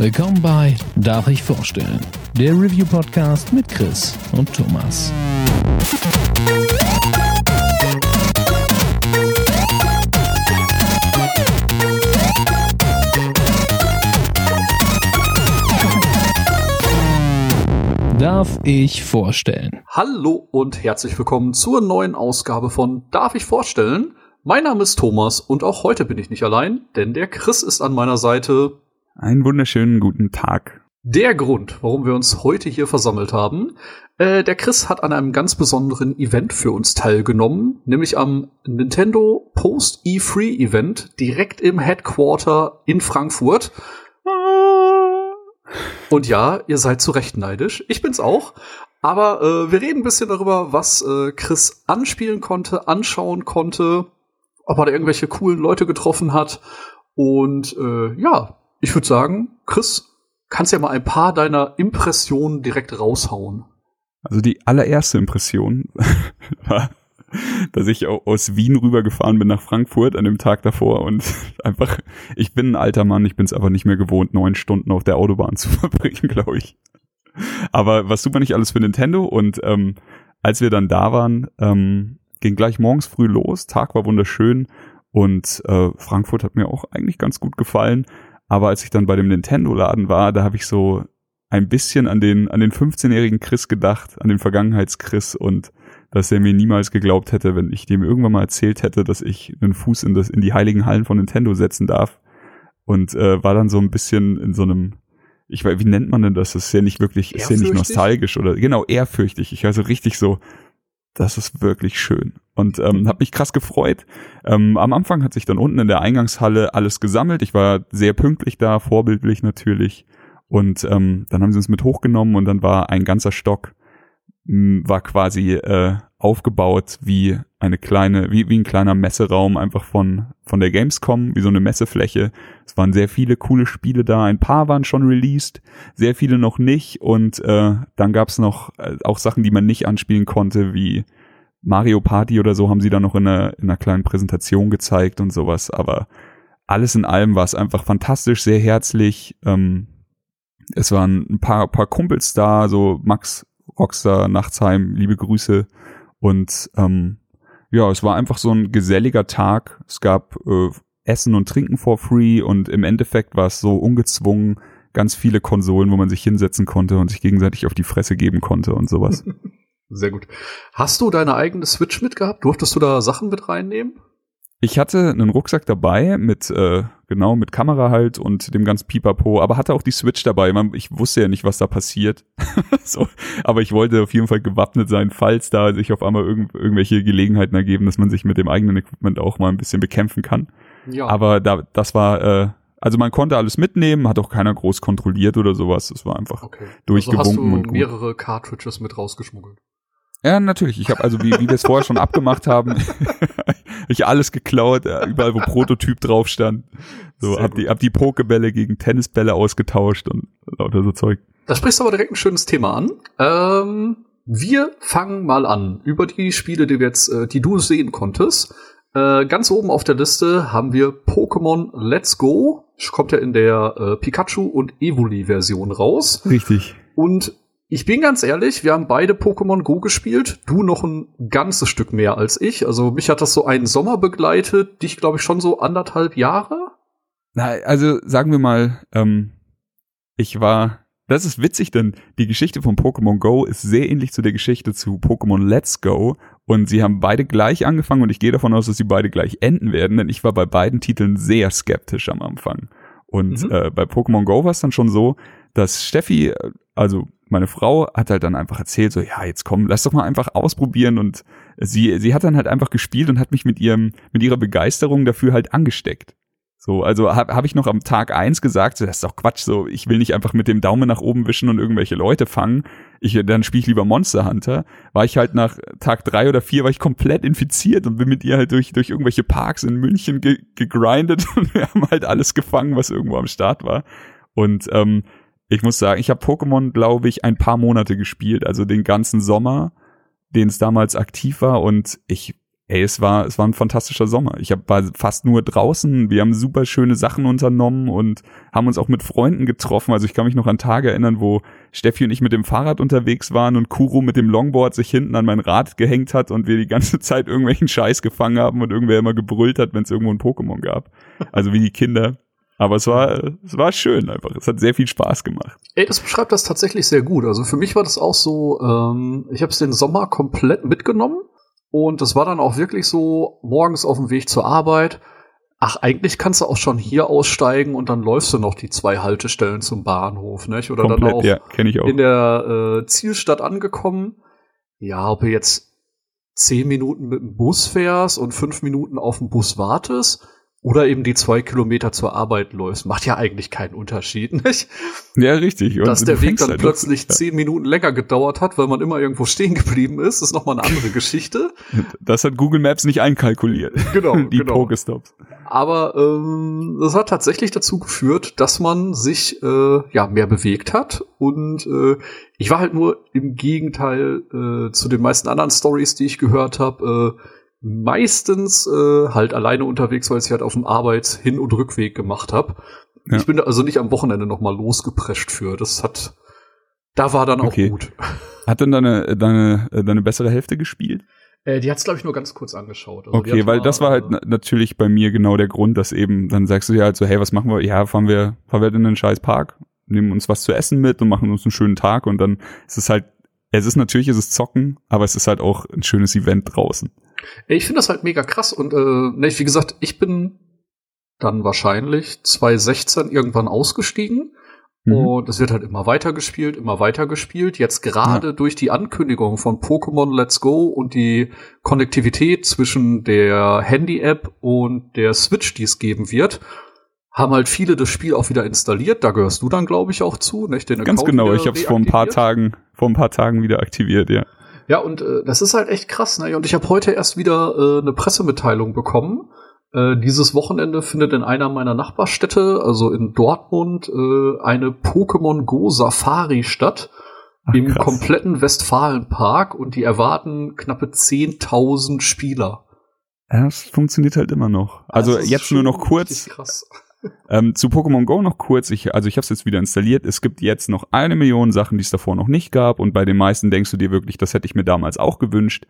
Willkommen bei Darf ich vorstellen? Der Review-Podcast mit Chris und Thomas. Darf ich vorstellen? Hallo und herzlich willkommen zur neuen Ausgabe von Darf ich vorstellen? Mein Name ist Thomas und auch heute bin ich nicht allein, denn der Chris ist an meiner Seite. Einen wunderschönen guten Tag. Der Grund, warum wir uns heute hier versammelt haben, äh, der Chris hat an einem ganz besonderen Event für uns teilgenommen, nämlich am Nintendo Post E3 Event direkt im Headquarter in Frankfurt. Und ja, ihr seid zu Recht neidisch. Ich bin's auch. Aber äh, wir reden ein bisschen darüber, was äh, Chris anspielen konnte, anschauen konnte, ob er da irgendwelche coolen Leute getroffen hat. Und äh, ja, ich würde sagen, Chris, kannst ja mal ein paar deiner Impressionen direkt raushauen. Also die allererste Impression war, dass ich aus Wien rübergefahren bin nach Frankfurt an dem Tag davor und einfach, ich bin ein alter Mann, ich bin es aber nicht mehr gewohnt, neun Stunden auf der Autobahn zu verbringen, glaube ich. Aber was super nicht alles für Nintendo und ähm, als wir dann da waren, ähm, ging gleich morgens früh los, Tag war wunderschön und äh, Frankfurt hat mir auch eigentlich ganz gut gefallen. Aber als ich dann bei dem Nintendo-Laden war, da habe ich so ein bisschen an den, an den 15-jährigen Chris gedacht, an den Vergangenheits-Chris und dass er mir niemals geglaubt hätte, wenn ich dem irgendwann mal erzählt hätte, dass ich einen Fuß in, das, in die heiligen Hallen von Nintendo setzen darf. Und äh, war dann so ein bisschen in so einem, ich weiß, wie nennt man denn das? Das ist ja nicht wirklich, ist ja nicht nostalgisch oder genau, ehrfürchtig. Ich war so richtig so, das ist wirklich schön. Und ähm, habe mich krass gefreut. Ähm, am Anfang hat sich dann unten in der Eingangshalle alles gesammelt. Ich war sehr pünktlich da, vorbildlich natürlich. Und ähm, dann haben sie uns mit hochgenommen und dann war ein ganzer Stock war quasi äh, aufgebaut wie eine kleine, wie, wie ein kleiner Messeraum einfach von, von der Gamescom, wie so eine Messefläche. Es waren sehr viele coole Spiele da, ein paar waren schon released, sehr viele noch nicht und äh, dann gab's noch äh, auch Sachen, die man nicht anspielen konnte, wie Mario Party oder so haben sie da noch in einer, in einer kleinen Präsentation gezeigt und sowas, aber alles in allem war es einfach fantastisch, sehr herzlich. Ähm, es waren ein paar, paar Kumpels da, so Max Rockstar Nachtsheim, liebe Grüße. Und ähm, ja, es war einfach so ein geselliger Tag. Es gab äh, Essen und Trinken for free und im Endeffekt war es so ungezwungen, ganz viele Konsolen, wo man sich hinsetzen konnte und sich gegenseitig auf die Fresse geben konnte und sowas. Sehr gut. Hast du deine eigene Switch mitgehabt? Durftest du da Sachen mit reinnehmen? Ich hatte einen Rucksack dabei mit äh, genau mit Kamera halt und dem ganz Pipapo, aber hatte auch die Switch dabei. Ich wusste ja nicht, was da passiert. so, aber ich wollte auf jeden Fall gewappnet sein, falls da sich auf einmal irgend, irgendwelche Gelegenheiten ergeben, dass man sich mit dem eigenen Equipment auch mal ein bisschen bekämpfen kann. Ja. Aber da das war äh, also man konnte alles mitnehmen, hat auch keiner groß kontrolliert oder sowas. Es war einfach okay. durchgewunken also hast du und gut. mehrere Cartridges mit rausgeschmuggelt. Ja, natürlich. Ich habe also, wie, wie wir es vorher schon abgemacht haben, ich alles geklaut, überall wo Prototyp drauf stand. So, Sehr hab gut. die, hab die Pokebälle gegen Tennisbälle ausgetauscht und lauter so Zeug. Da sprichst du aber direkt ein schönes Thema an. Ähm, wir fangen mal an über die Spiele, die wir jetzt, äh, die du sehen konntest. Äh, ganz oben auf der Liste haben wir Pokémon Let's Go. Kommt ja in der äh, Pikachu und Evoli-Version raus. Richtig. Und ich bin ganz ehrlich, wir haben beide Pokémon Go gespielt. Du noch ein ganzes Stück mehr als ich. Also mich hat das so einen Sommer begleitet, dich glaube ich schon so anderthalb Jahre. Na, also sagen wir mal, ähm, ich war, das ist witzig, denn die Geschichte von Pokémon Go ist sehr ähnlich zu der Geschichte zu Pokémon Let's Go und sie haben beide gleich angefangen und ich gehe davon aus, dass sie beide gleich enden werden, denn ich war bei beiden Titeln sehr skeptisch am Anfang. Und mhm. äh, bei Pokémon Go war es dann schon so, dass Steffi, also meine Frau hat halt dann einfach erzählt, so, ja, jetzt komm, lass doch mal einfach ausprobieren und sie, sie hat dann halt einfach gespielt und hat mich mit ihrem, mit ihrer Begeisterung dafür halt angesteckt. So, also habe hab ich noch am Tag eins gesagt, so, das ist doch Quatsch, so, ich will nicht einfach mit dem Daumen nach oben wischen und irgendwelche Leute fangen. Ich, dann spiele ich lieber Monster Hunter. War ich halt nach Tag drei oder vier, war ich komplett infiziert und bin mit ihr halt durch, durch irgendwelche Parks in München ge gegrindet und wir haben halt alles gefangen, was irgendwo am Start war. Und ähm, ich muss sagen, ich habe Pokémon, glaube ich, ein paar Monate gespielt, also den ganzen Sommer, den es damals aktiv war und ich ey, es war, es war ein fantastischer Sommer. Ich hab, war fast nur draußen. Wir haben super schöne Sachen unternommen und haben uns auch mit Freunden getroffen. Also ich kann mich noch an Tage erinnern, wo Steffi und ich mit dem Fahrrad unterwegs waren und Kuro mit dem Longboard sich hinten an mein Rad gehängt hat und wir die ganze Zeit irgendwelchen Scheiß gefangen haben und irgendwer immer gebrüllt hat, wenn es irgendwo ein Pokémon gab. Also wie die Kinder. Aber es war, es war schön einfach. Es hat sehr viel Spaß gemacht. Ey, das beschreibt das tatsächlich sehr gut. Also für mich war das auch so, ähm, ich habe es den Sommer komplett mitgenommen und das war dann auch wirklich so, morgens auf dem Weg zur Arbeit. Ach, eigentlich kannst du auch schon hier aussteigen und dann läufst du noch die zwei Haltestellen zum Bahnhof, nicht? Oder Komplett, dann auch, ja, auch. in der äh, Zielstadt angekommen. Ja, ob du jetzt zehn Minuten mit dem Bus fährst und fünf Minuten auf den Bus wartest oder eben die zwei Kilometer zur Arbeit läufst, macht ja eigentlich keinen Unterschied, nicht? Ja, richtig. Und Dass der Weg dann halt plötzlich ja. zehn Minuten länger gedauert hat, weil man immer irgendwo stehen geblieben ist, ist nochmal eine andere Geschichte. Das hat Google Maps nicht einkalkuliert. Genau, Die genau. Pokestops. Aber ähm, das hat tatsächlich dazu geführt, dass man sich äh, ja mehr bewegt hat. Und äh, ich war halt nur im Gegenteil äh, zu den meisten anderen Stories, die ich gehört habe, äh, meistens äh, halt alleine unterwegs, weil ich halt auf dem Arbeits-, Hin- und Rückweg gemacht habe. Ja. Ich bin also nicht am Wochenende noch mal losgeprescht für. Das hat, da war dann auch Okay. gut. Hat denn deine, deine, deine bessere Hälfte gespielt? Äh, die hat's glaube ich nur ganz kurz angeschaut. Also Okay, hat weil mal, das war halt äh, na natürlich bei mir genau der Grund, dass eben, dann sagst du dir halt so, hey, was machen wir? Ja, fahren wir, fahren wir in den scheiß Park, nehmen uns was zu essen mit und machen uns einen schönen Tag und dann ist es halt, es ist natürlich, ist es zocken, aber es ist halt auch ein schönes Event draußen. Ich finde das halt mega krass und äh, ne, wie gesagt, ich bin dann wahrscheinlich 2016 irgendwann ausgestiegen Mhm. und es wird halt immer weiter gespielt, immer weiter gespielt. Jetzt gerade durch die Ankündigung von Pokémon Let's Go und die Konnektivität zwischen der Handy-App und der Switch, die es geben wird, haben halt viele das Spiel auch wieder installiert. Da gehörst du dann, glaube ich, auch zu. Nicht? Den Ganz Account genau, ich habe es vor ein paar. Tagen, vor ein paar Tagen wieder aktiviert, ja. Ja, und äh, das ist halt echt krass. Ne? Und ich habe heute erst wieder äh, eine Pressemitteilung bekommen. Äh, dieses Wochenende findet in einer meiner Nachbarstädte, also in Dortmund, äh, eine Pokémon Go Safari statt. Ach, Im krass. kompletten Westfalenpark und die erwarten knappe 10.000 Spieler. Ja, es funktioniert halt immer noch. Also ist jetzt nur noch kurz, Krass. Ähm, zu Pokémon Go noch kurz. Ich, also ich habe es jetzt wieder installiert. Es gibt jetzt noch eine Million Sachen, die es davor noch nicht gab. Und bei den meisten denkst du dir wirklich, das hätte ich mir damals auch gewünscht.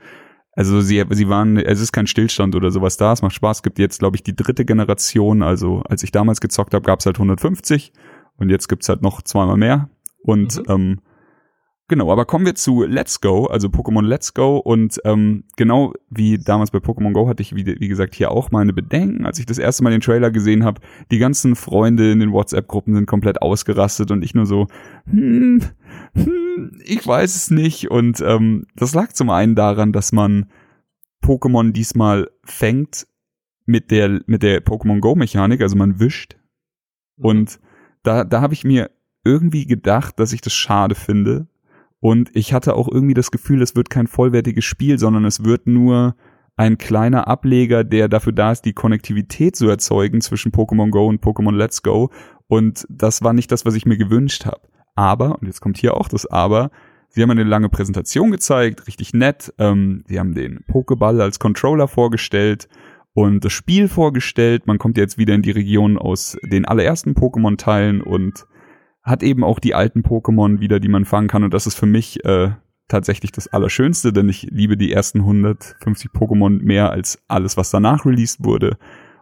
Also sie, sie waren, es ist kein Stillstand oder sowas da. Es macht Spaß. Es gibt jetzt, glaube ich, die dritte Generation. Also als ich damals gezockt habe, gab es halt 150 und jetzt gibt's halt noch zweimal mehr. Und Mhm. ähm, Genau, aber kommen wir zu Let's Go, also Pokémon Let's Go und ähm, genau wie damals bei Pokémon Go hatte ich, wie, wie gesagt, hier auch meine Bedenken, als ich das erste Mal den Trailer gesehen habe. Die ganzen Freunde in den WhatsApp-Gruppen sind komplett ausgerastet und ich nur so, hm, hm, ich weiß es nicht. Und ähm, das lag zum einen daran, dass man Pokémon diesmal fängt mit der, mit der Pokémon Go-Mechanik, also man wischt. Und da, da habe ich mir irgendwie gedacht, dass ich das schade finde. Und ich hatte auch irgendwie das Gefühl, es wird kein vollwertiges Spiel, sondern es wird nur ein kleiner Ableger, der dafür da ist, die Konnektivität zu erzeugen zwischen Pokémon Go und Pokémon Let's Go. Und das war nicht das, was ich mir gewünscht habe. Aber, und jetzt kommt hier auch das Aber, sie haben eine lange Präsentation gezeigt, richtig nett. Ähm, sie haben den Pokéball als Controller vorgestellt und das Spiel vorgestellt. Man kommt jetzt wieder in die Region aus den allerersten Pokémon-Teilen und hat eben auch die alten Pokémon wieder, die man fangen kann. Und das ist für mich äh, tatsächlich das Allerschönste, denn ich liebe die ersten 150 Pokémon mehr als alles, was danach released wurde.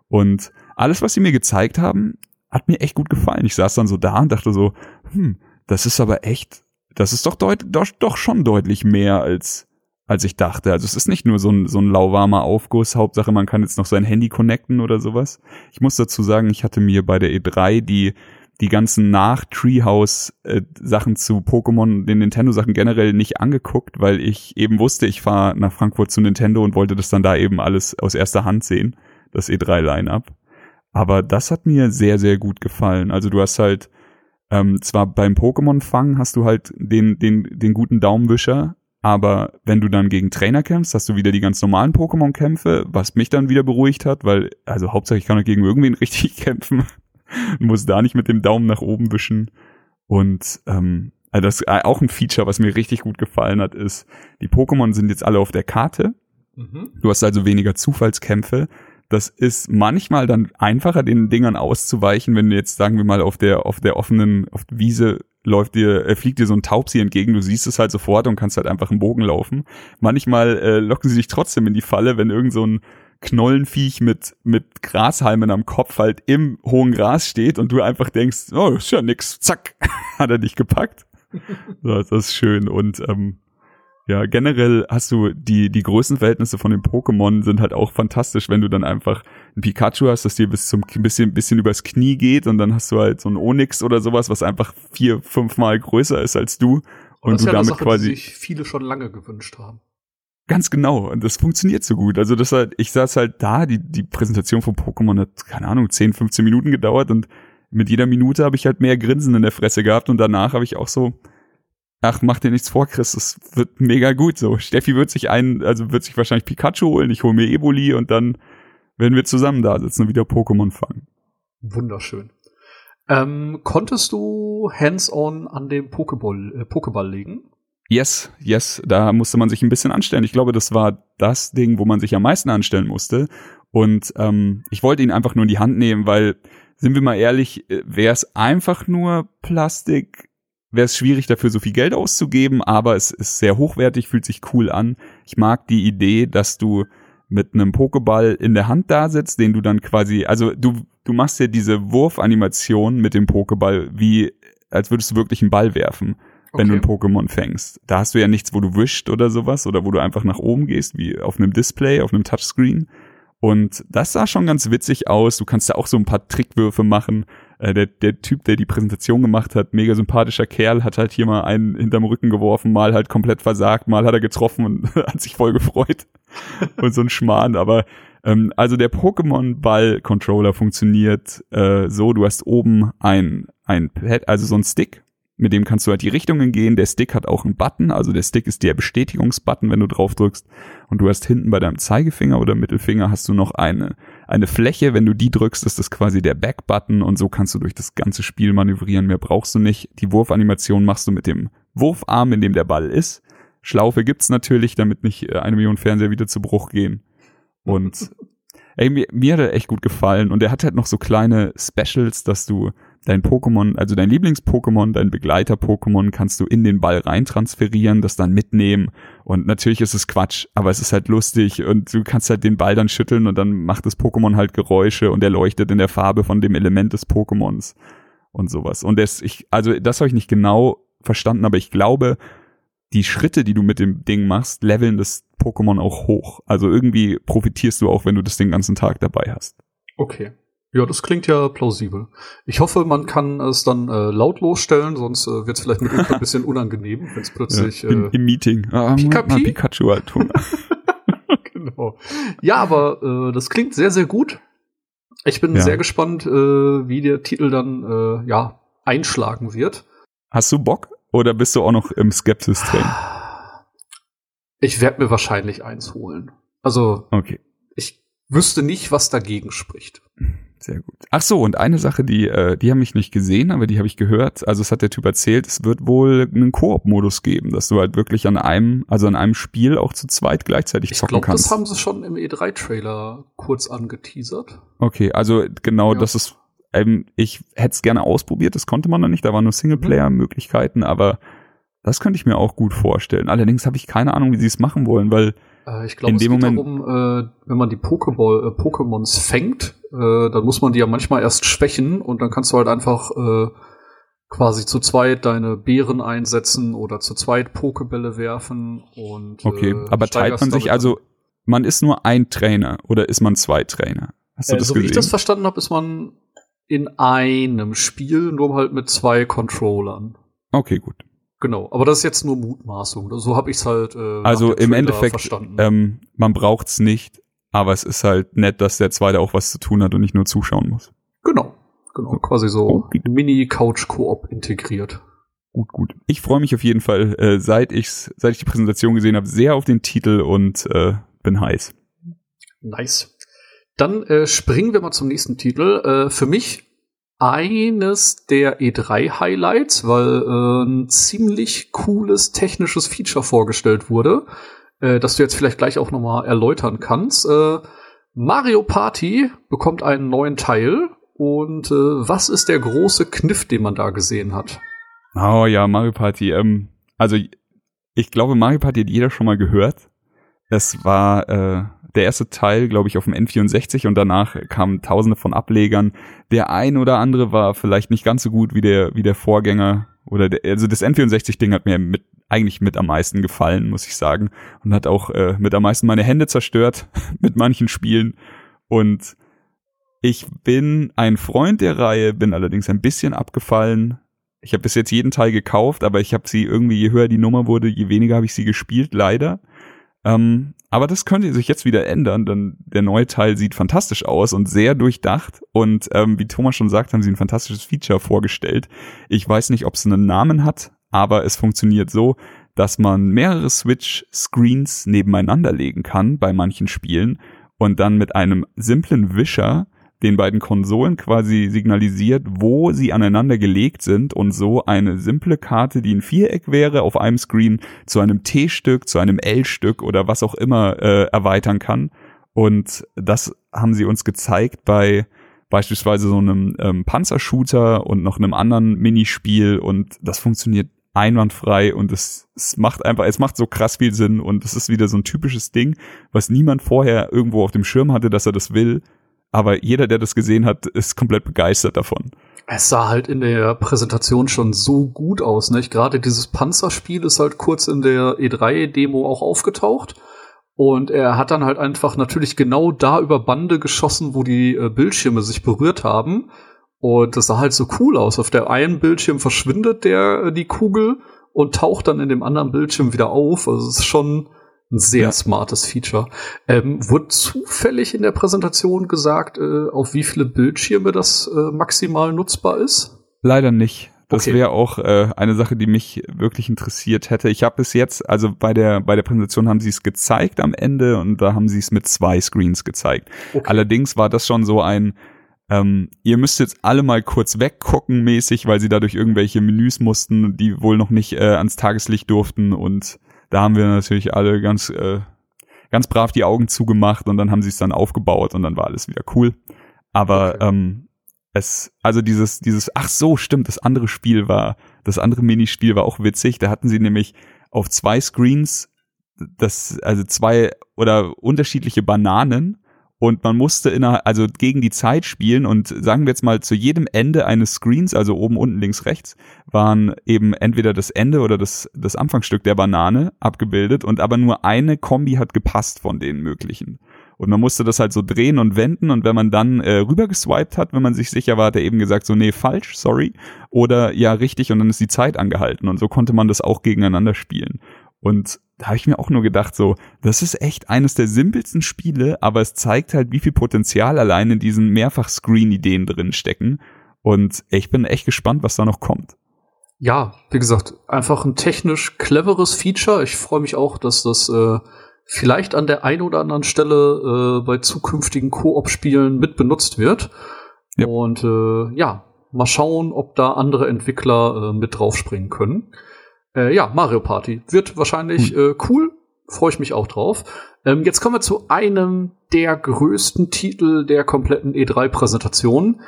Und alles, was sie mir gezeigt haben, hat mir echt gut gefallen. Ich saß dann so da und dachte so, hm, das ist aber echt, das ist doch, deut doch, doch schon deutlich mehr als als ich dachte. Also es ist nicht nur so ein, so ein lauwarmer Aufguss. Hauptsache, man kann jetzt noch sein Handy connecten oder sowas. Ich muss dazu sagen, ich hatte mir bei der E3 die die ganzen Nach-Treehouse-Sachen zu Pokémon, den Nintendo-Sachen generell nicht angeguckt, weil ich eben wusste, ich fahre nach Frankfurt zu Nintendo und wollte das dann da eben alles aus erster Hand sehen, das E3-Line-Up. Aber das hat mir sehr, sehr gut gefallen. Also du hast halt, ähm, zwar beim Pokémon-Fangen hast du halt den, den, den guten Daumenwischer, aber wenn du dann gegen Trainer kämpfst, hast du wieder die ganz normalen Pokémon-Kämpfe, was mich dann wieder beruhigt hat, weil, also Hauptsache ich kann doch gegen irgendwen richtig kämpfen muss da nicht mit dem Daumen nach oben wischen. Und ähm, also das äh, auch ein Feature, was mir richtig gut gefallen hat, ist, die Pokémon sind jetzt alle auf der Karte Mhm. Du hast also weniger Zufallskämpfe. Das ist manchmal dann einfacher, den Dingern auszuweichen, wenn du jetzt, sagen wir mal, auf der, auf der offenen, auf der Wiese läuft dir, äh, fliegt dir so ein Taubsi entgegen, du siehst es halt sofort und kannst halt einfach einen Bogen laufen. Manchmal äh, locken sie dich trotzdem in die Falle, wenn irgend so ein Knollenviech mit, mit Grashalmen am Kopf halt im hohen Gras steht und du einfach denkst, oh, ist ja nix, zack, hat er dich gepackt. das ist schön und ähm, ja, generell hast du die, die Größenverhältnisse von den Pokémon sind halt auch fantastisch, wenn du dann einfach ein Pikachu hast, das dir bis zum bisschen, bisschen übers Knie geht und dann hast du halt so ein Onyx oder sowas, was einfach vier, fünfmal größer ist als du. Und, und du ja damit Sache, quasi. Die sich viele schon lange gewünscht haben. Ganz genau. Und das funktioniert so gut. Also das halt, ich saß halt da, die, die Präsentation von Pokémon hat, keine Ahnung, 10, 15 Minuten gedauert und mit jeder Minute habe ich halt mehr Grinsen in der Fresse gehabt und danach habe ich auch so, ach, mach dir nichts vor, Chris, das wird mega gut so. Steffi wird sich einen, also wird sich wahrscheinlich Pikachu holen, ich hole mir Eboli und dann werden wir zusammen da sitzen und wieder Pokémon fangen. Wunderschön. Ähm, konntest du hands-on an dem Pokéball, äh, Pokéball legen? Yes, yes, da musste man sich ein bisschen anstellen. Ich glaube, das war das Ding, wo man sich am meisten anstellen musste. Und ähm, ich wollte ihn einfach nur in die Hand nehmen, weil, sind wir mal ehrlich, äh, wäre es einfach nur Plastik, wäre es schwierig dafür so viel Geld auszugeben, aber es ist sehr hochwertig, fühlt sich cool an. Ich mag die Idee, dass du mit einem Pokéball in der Hand da sitzt, den du dann quasi, also du, du machst ja diese Wurfanimation mit dem Pokéball, wie als würdest du wirklich einen Ball werfen, wenn okay. du ein Pokémon fängst. Da hast du ja nichts, wo du wischt oder sowas oder wo du einfach nach oben gehst, wie auf einem Display, auf einem Touchscreen. Und das sah schon ganz witzig aus. Du kannst da auch so ein paar Trickwürfe machen. Äh, der, der Typ, der die Präsentation gemacht hat, mega sympathischer Kerl, hat halt hier mal einen hinterm Rücken geworfen, mal halt komplett versagt, mal hat er getroffen und hat sich voll gefreut. und so ein Schmarrn, aber ähm, also der Pokémon-Ball-Controller funktioniert äh, so, du hast oben ein, ein Pad, also so ein Stick, mit dem kannst du halt die Richtungen gehen. Der Stick hat auch einen Button, also der Stick ist der Bestätigungsbutton, wenn du drauf drückst. Und du hast hinten bei deinem Zeigefinger oder Mittelfinger hast du noch eine, eine Fläche. Wenn du die drückst, ist das quasi der Back-Button und so kannst du durch das ganze Spiel manövrieren. Mehr brauchst du nicht. Die Wurfanimation machst du mit dem Wurfarm, in dem der Ball ist. Schlaufe gibt's natürlich, damit nicht äh, eine Million Fernseher wieder zu Bruch gehen. Und ey, mir, mir hat er echt gut gefallen. Und er hat halt noch so kleine Specials, dass du dein Pokémon, also dein Lieblings-Pokémon, dein Begleiter-Pokémon kannst du in den Ball reintransferieren, das dann mitnehmen. Und natürlich ist es Quatsch, aber es ist halt lustig und du kannst halt den Ball dann schütteln und dann macht das Pokémon halt Geräusche und er leuchtet in der Farbe von dem Element des Pokémons und sowas. Und das, ich, also das habe ich nicht genau verstanden, aber ich glaube, die Schritte, die du mit dem Ding machst, leveln das Pokémon auch hoch. Also irgendwie profitierst du auch, wenn du das den ganzen Tag dabei hast. Okay. Ja, das klingt ja plausibel. Ich hoffe, man kann es dann äh, lautlos stellen, sonst äh, wird es vielleicht mit ein bisschen unangenehm, wenn es plötzlich ja, im, äh, im, Meeting. Ah, Pikapi? Pikachu halt tun. genau. Ja, aber äh, das klingt sehr, sehr gut. Ich bin ja. sehr gespannt, äh, wie der Titel dann äh, ja einschlagen wird. Hast du Bock oder bist du auch noch im Skepsis-Train? Ich werde mir wahrscheinlich eins holen. Also, okay. ich wüsste nicht, was dagegen spricht. Sehr gut. Ach so, und eine Sache, die, äh, die haben mich nicht gesehen, aber die habe ich gehört. Also es hat der Typ erzählt, es wird wohl einen Koop-Modus geben, dass du halt wirklich an einem, also an einem Spiel auch zu zweit gleichzeitig ich zocken glaub, kannst. Das haben sie schon im E3-Trailer kurz angeteasert. Okay, also genau, ja. das ist, ähm, ich hätte es gerne ausprobiert, das konnte man noch nicht, da waren nur Singleplayer-Möglichkeiten, aber das könnte ich mir auch gut vorstellen. Allerdings habe ich keine Ahnung, wie sie es machen wollen, weil äh, ich glaube, es geht Moment darum, äh, wenn man die Pokéball, äh, Pokémons fängt, äh, dann muss man die ja manchmal erst schwächen und dann kannst du halt einfach äh, quasi zu zweit deine Beeren einsetzen oder zu zweit Pokebälle werfen und Okay, äh, aber teilt man sich also man ist nur ein Trainer oder ist man zwei Trainer? Hast du äh, das so gesehen? wie ich das verstanden habe, ist man in einem Spiel nur halt mit zwei Controllern. Okay, gut. Genau, aber das ist jetzt nur Mutmaßung. So habe ich es halt. Äh, also im Endeffekt, ähm, man braucht's nicht, aber es ist halt nett, dass der Zweite auch was zu tun hat und nicht nur zuschauen muss. Genau, genau, so. quasi so oh, Mini-Couch-Koop integriert. Gut, gut. Ich freue mich auf jeden Fall, äh, seit ich's, seit ich die Präsentation gesehen habe, sehr auf den Titel und äh, bin heiß. Nice. Dann äh, springen wir mal zum nächsten Titel. Äh, für mich eines der E3-Highlights, weil äh, ein ziemlich cooles technisches Feature vorgestellt wurde. äh, das du jetzt vielleicht gleich auch noch mal erläutern kannst. Äh, Mario Party bekommt einen neuen Teil und äh, was ist der große Kniff, den man da gesehen hat? Oh ja, Mario Party. Ähm, also ich glaube, Mario Party hat jeder schon mal gehört. Es war äh, der erste Teil, glaube ich, auf dem N64 und danach kamen tausende von Ablegern. Der ein oder andere war vielleicht nicht ganz so gut wie der, wie der Vorgänger. Oder der, also das N64-Ding hat mir mit, eigentlich mit am meisten gefallen, muss ich sagen. Und hat auch äh, mit am meisten meine Hände zerstört mit manchen Spielen. Und ich bin ein Freund der Reihe, bin allerdings ein bisschen abgefallen. Ich habe bis jetzt jeden Teil gekauft, aber ich habe sie irgendwie, je höher die Nummer wurde, je weniger habe ich sie gespielt, leider. Ähm, aber das könnte sich jetzt wieder ändern, denn der neue Teil sieht fantastisch aus und sehr durchdacht. Und ähm, wie Thomas schon sagt, haben sie ein fantastisches Feature vorgestellt. Ich weiß nicht, ob es einen Namen hat, aber es funktioniert so, dass man mehrere Switch-Screens nebeneinander legen kann bei manchen Spielen und dann mit einem simplen Wischer den beiden Konsolen quasi signalisiert, wo sie aneinander gelegt sind und so eine simple Karte, die ein Viereck wäre, auf einem Screen zu einem T-Stück, zu einem L-Stück oder was auch immer äh, erweitern kann. Und das haben sie uns gezeigt bei beispielsweise so einem ähm, Panzershooter und noch einem anderen Minispiel und das funktioniert einwandfrei und es, es macht einfach, es macht so krass viel Sinn und es ist wieder so ein typisches Ding, was niemand vorher irgendwo auf dem Schirm hatte, dass er das will aber jeder, der das gesehen hat, ist komplett begeistert davon. Es sah halt in der Präsentation schon so gut aus, nicht? Gerade dieses Panzerspiel ist halt kurz in der E3-Demo auch aufgetaucht. Und er hat dann halt einfach natürlich genau da über Bande geschossen, wo die äh, Bildschirme sich berührt haben. Und das sah halt so cool aus. Auf der einen Bildschirm verschwindet der äh, die Kugel und taucht dann in dem anderen Bildschirm wieder auf. Also es ist schon ein sehr ja. smartes Feature. Ähm, wurde zufällig in der Präsentation gesagt, äh, auf wie viele Bildschirme das äh, maximal nutzbar ist? Leider nicht. Das okay. wäre auch äh, eine Sache, die mich wirklich interessiert hätte. Ich habe bis jetzt, also bei der bei der Präsentation haben sie es gezeigt am Ende und da haben sie es mit zwei Screens gezeigt. Okay. Allerdings war das schon so ein ähm, ihr müsst jetzt alle mal kurz weggucken mäßig, weil sie dadurch irgendwelche Menüs mussten, die wohl noch nicht äh, ans Tageslicht durften und da haben wir natürlich alle ganz, äh, ganz brav die Augen zugemacht und dann haben sie es dann aufgebaut und dann war alles wieder cool. Aber okay. ähm, es, also dieses, dieses, ach so, stimmt, das andere Spiel war, das andere Minispiel war auch witzig. Da hatten sie nämlich auf zwei Screens das, also zwei oder unterschiedliche Bananen und man musste innerhalb, also gegen die Zeit spielen und sagen wir jetzt mal zu jedem Ende eines Screens, also oben, unten, links, rechts, waren eben entweder das Ende oder das, das Anfangsstück der Banane abgebildet und aber nur eine Kombi hat gepasst von den möglichen. Und man musste das halt so drehen und wenden und wenn man dann äh, rüber geswiped hat, wenn man sich sicher war, hat er eben gesagt so, nee, falsch, sorry. Oder ja, richtig und dann ist die Zeit angehalten und so konnte man das auch gegeneinander spielen. Und da habe ich mir auch nur gedacht, so, das ist echt eines der simpelsten Spiele, aber es zeigt halt, wie viel Potenzial allein in diesen Mehrfach-Screen-Ideen drin stecken. Und ich bin echt gespannt, was da noch kommt. Ja, wie gesagt, einfach ein technisch cleveres Feature. Ich freue mich auch, dass das äh, vielleicht an der einen oder anderen Stelle äh, bei zukünftigen Koop-Spielen mit benutzt wird. Ja. Und äh, ja, mal schauen, ob da andere Entwickler äh, mit draufspringen können. Äh, ja, Mario Party. Wird wahrscheinlich hm. äh, cool. Freue ich mich auch drauf. Ähm, jetzt kommen wir zu einem der größten Titel der kompletten E3-Präsentation.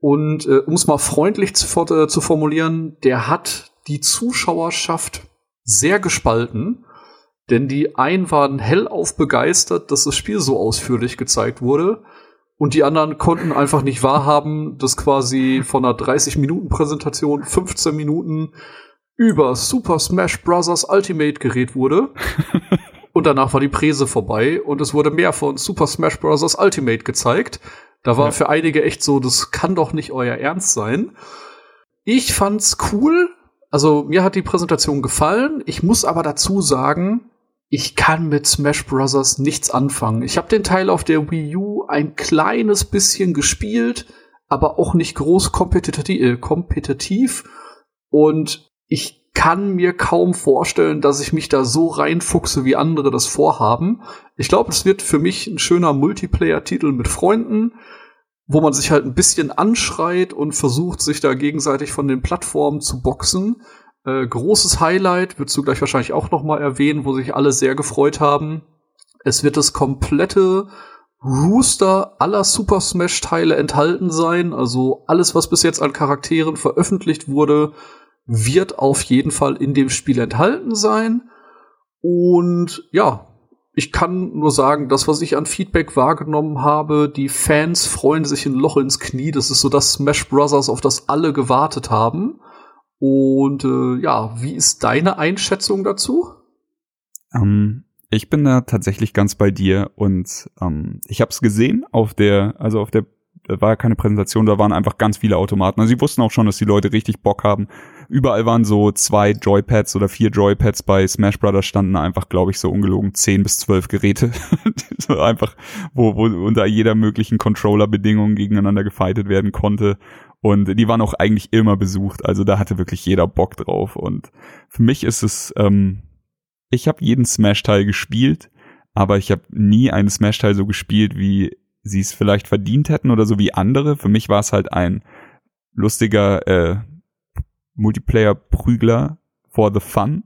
Und äh, um es mal freundlich zu, äh, zu formulieren, der hat die Zuschauerschaft sehr gespalten. Denn die einen waren hellauf begeistert, dass das Spiel so ausführlich gezeigt wurde. Und die anderen konnten einfach nicht wahrhaben, dass quasi von einer 30-Minuten-Präsentation 15 Minuten über Super Smash Bros. Ultimate geredet wurde. und danach war die Präse vorbei und es wurde mehr von Super Smash Bros. Ultimate gezeigt. Da war ja. für einige echt so, das kann doch nicht euer Ernst sein. Ich fand's cool. Also mir hat die Präsentation gefallen. Ich muss aber dazu sagen, ich kann mit Smash Bros. nichts anfangen. Ich habe den Teil auf der Wii U ein kleines bisschen gespielt, aber auch nicht groß kompetitiv. Äh, kompetitiv. Und ich kann mir kaum vorstellen, dass ich mich da so reinfuchse, wie andere das vorhaben. Ich glaube, es wird für mich ein schöner Multiplayer-Titel mit Freunden, wo man sich halt ein bisschen anschreit und versucht, sich da gegenseitig von den Plattformen zu boxen. Äh, großes Highlight, würdest du gleich wahrscheinlich auch noch mal erwähnen, wo sich alle sehr gefreut haben. Es wird das komplette Rooster aller Super Smash Teile enthalten sein. Also alles, was bis jetzt an Charakteren veröffentlicht wurde, wird auf jeden Fall in dem Spiel enthalten sein. Und ja, ich kann nur sagen, das, was ich an Feedback wahrgenommen habe, die Fans freuen sich ein Loch ins Knie. Das ist so das Smash Brothers, auf das alle gewartet haben. Und äh, ja, wie ist deine Einschätzung dazu? Ähm, ich bin da tatsächlich ganz bei dir und ähm, ich habe es gesehen auf der, also auf der, da war keine Präsentation, da waren einfach ganz viele Automaten. Also sie wussten auch schon, dass die Leute richtig Bock haben. Überall waren so zwei Joypads oder vier Joypads. Bei Smash Brothers standen einfach, glaube ich, so ungelogen zehn bis zwölf Geräte. so einfach, wo, wo unter jeder möglichen Controller-Bedingung gegeneinander gefightet werden konnte. Und die waren auch eigentlich immer besucht. Also da hatte wirklich jeder Bock drauf. Und für mich ist es, ähm, ich habe jeden Smash-Teil gespielt, aber ich habe nie einen Smash-Teil so gespielt, wie sie es vielleicht verdient hätten oder so wie andere. Für mich war es halt ein lustiger äh, Multiplayer-Prügler for the fun.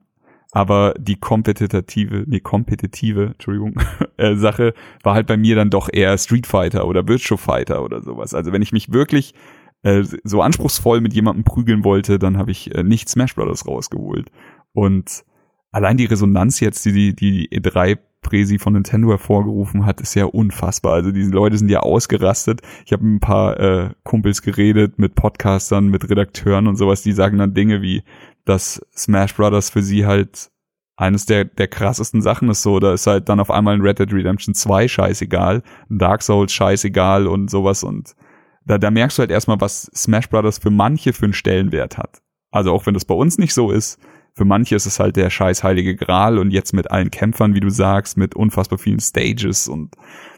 Aber die kompetitive, nee, kompetitive, Entschuldigung, äh, Sache war halt bei mir dann doch eher Street Fighter oder Virtual Fighter oder sowas. Also wenn ich mich wirklich äh, so anspruchsvoll mit jemandem prügeln wollte, dann habe ich äh, nicht Smash Brothers rausgeholt. Und allein die Resonanz jetzt, die die, die E3-Präsi von Nintendo hervorgerufen hat, ist ja unfassbar. Also diese Leute sind ja ausgerastet. Ich habe mit ein paar äh, Kumpels geredet, mit Podcastern, mit Redakteuren und sowas, die sagen dann Dinge wie, dass Smash Brothers für sie halt eines der, der krassesten Sachen ist so, da ist halt dann auf einmal ein Red Dead Redemption 2 scheißegal, ein Dark Souls scheißegal und sowas und da, da merkst du halt erstmal, was Smash Brothers für manche für einen Stellenwert hat. Also auch wenn das bei uns nicht so ist, für manche ist es halt der scheiß heilige Gral und jetzt mit allen Kämpfern, wie du sagst, mit unfassbar vielen Stages und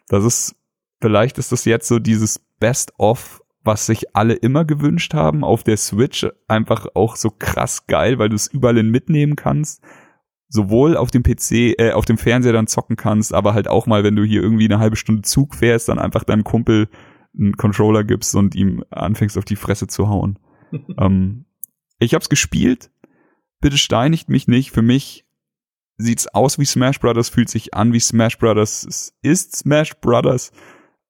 das ist, vielleicht ist das jetzt so dieses Best-of, was sich alle immer gewünscht haben, auf der Switch einfach auch so krass geil, weil du es überall mitnehmen kannst. Sowohl auf dem PC, äh, auf dem Fernseher dann zocken kannst, aber halt auch mal, wenn du hier irgendwie eine halbe Stunde Zug fährst, dann einfach deinem Kumpel einen Controller gibst und ihm anfängst auf die Fresse zu hauen. ähm, ich hab's gespielt, bitte steinigt mich nicht. Für mich sieht's aus wie Smash Brothers, fühlt sich an wie Smash Brothers. Es ist Smash Brothers.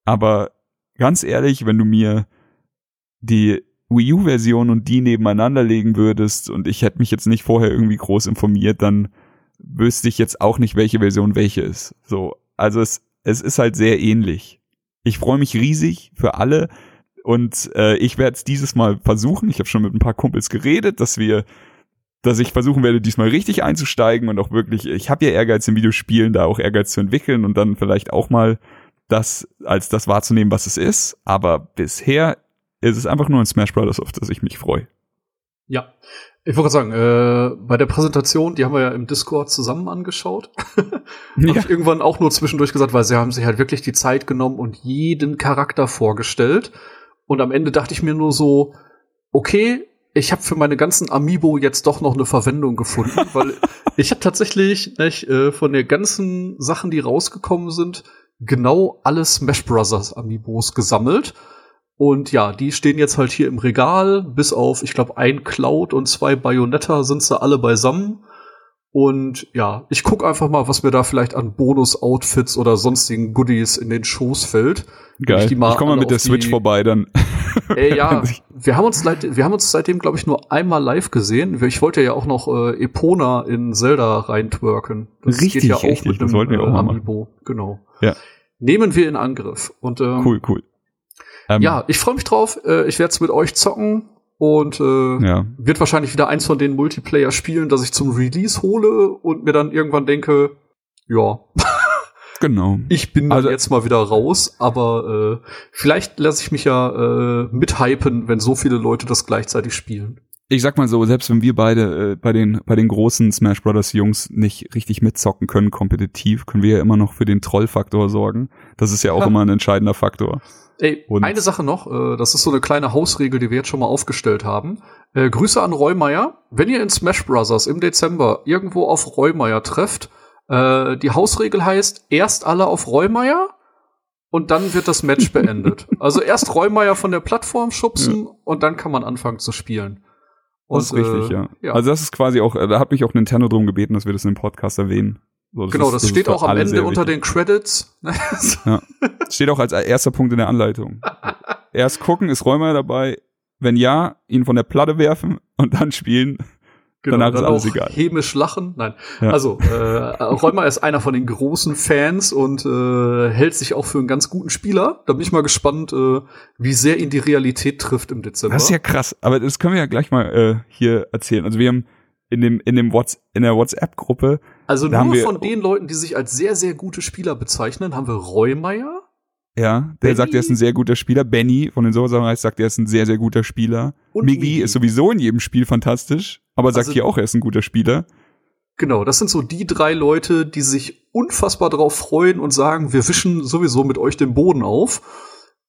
Aber ganz ehrlich, wenn du mir die Wii U-Version und die nebeneinander legen würdest und ich hätte mich jetzt nicht vorher irgendwie groß informiert, dann wüsste ich jetzt auch nicht, welche Version welche ist. So, also es, es ist halt sehr ähnlich. Ich freue mich riesig für alle und äh, ich werde es dieses Mal versuchen. Ich habe schon mit ein paar Kumpels geredet, dass wir dass ich versuchen werde, diesmal richtig einzusteigen und auch wirklich, ich habe ja Ehrgeiz im Videospielen, da auch Ehrgeiz zu entwickeln und dann vielleicht auch mal das als das wahrzunehmen, was es ist. Aber bisher ist es einfach nur ein Smash Brothers, auf das ich mich freue. Ja, ich wollte sagen, äh, bei der Präsentation, die haben wir ja im Discord zusammen angeschaut. ja. Habe ich irgendwann auch nur zwischendurch gesagt, weil sie haben sich halt wirklich die Zeit genommen und jeden Charakter vorgestellt. Und am Ende dachte ich mir nur so, okay, ich habe für meine ganzen Amiibo jetzt doch noch eine Verwendung gefunden, weil ich habe tatsächlich nicht, äh, von den ganzen Sachen, die rausgekommen sind, genau alle Smash Brothers Amiibos gesammelt. Und ja, die stehen jetzt halt hier im Regal, bis auf, ich glaube, ein Cloud und zwei Bayonetta sind sie alle beisammen. Und ja, ich guck einfach mal, was mir da vielleicht an Bonus-Outfits oder sonstigen Goodies in den Schoß fällt. Geil. Ich, ich komme mal mit der Switch vorbei dann. Ey, ja, wir haben uns, leid, wir haben uns seitdem, glaube ich, nur einmal live gesehen. Ich wollte ja auch noch äh, Epona in Zelda reintwerken. Das richtig, geht ja auch richtig. mit einem das wollten wir auch äh, Amiibo. Genau. Ja. Nehmen wir in Angriff. Und, ähm, cool, cool. Ähm, ja, ich freue mich drauf. Äh, ich werde es mit euch zocken und äh, ja. wird wahrscheinlich wieder eins von den Multiplayer-Spielen, das ich zum Release hole und mir dann irgendwann denke, ja. Genau. Ich bin also, jetzt mal wieder raus, aber äh, vielleicht lasse ich mich ja äh, mithypen, wenn so viele Leute das gleichzeitig spielen. Ich sag mal so, selbst wenn wir beide äh, bei den bei den großen Smash Brothers Jungs nicht richtig mitzocken können kompetitiv, können wir ja immer noch für den Trollfaktor sorgen. Das ist ja auch immer ein entscheidender Faktor. Ey, und eine Sache noch, äh, das ist so eine kleine Hausregel, die wir jetzt schon mal aufgestellt haben. Äh, Grüße an Reumeier. Wenn ihr in Smash Bros. im Dezember irgendwo auf Reumeier trefft, äh, die Hausregel heißt, erst alle auf Reumeier und dann wird das Match beendet. Also erst Reumeier von der Plattform schubsen ja. und dann kann man anfangen zu spielen. Das ist Und, richtig, äh, ja. ja. Also das ist quasi auch, äh, da hat mich auch Nintendo drum gebeten, dass wir das in dem Podcast erwähnen. So, genau, ist- das, ist steht auch am Ende unter wichtig. den Credits. Steht auch als erster Punkt in der Anleitung. Erst gucken, ist Räumer dabei? Wenn ja, ihn von der Platte werfen und dann spielen. Genau, Danach ist alles egal. hämisch lachen. Nein. Ja. Also, äh, Räumer ist einer von den großen Fans und äh, hält sich auch für einen ganz guten Spieler. Da bin ich mal gespannt, äh, wie sehr ihn die Realität trifft im Dezember. Das ist ja krass. Aber das können wir ja gleich mal äh, hier erzählen. Also wir haben in dem in dem What's, in der WhatsApp-Gruppe also da nur von den Leuten, die sich als sehr, sehr gute Spieler bezeichnen, haben wir Reumeier. Ja, der Benny? sagt, er ist ein sehr guter Spieler. Benny von den Sosa sagt, er ist ein sehr, sehr guter Spieler. Und Miggy Miggy. ist sowieso in jedem Spiel fantastisch, aber sagt Also- hier auch, er ist ein guter Spieler. Genau, das sind so die drei Leute, die sich unfassbar drauf freuen und sagen, wir wischen sowieso mit euch den Boden auf.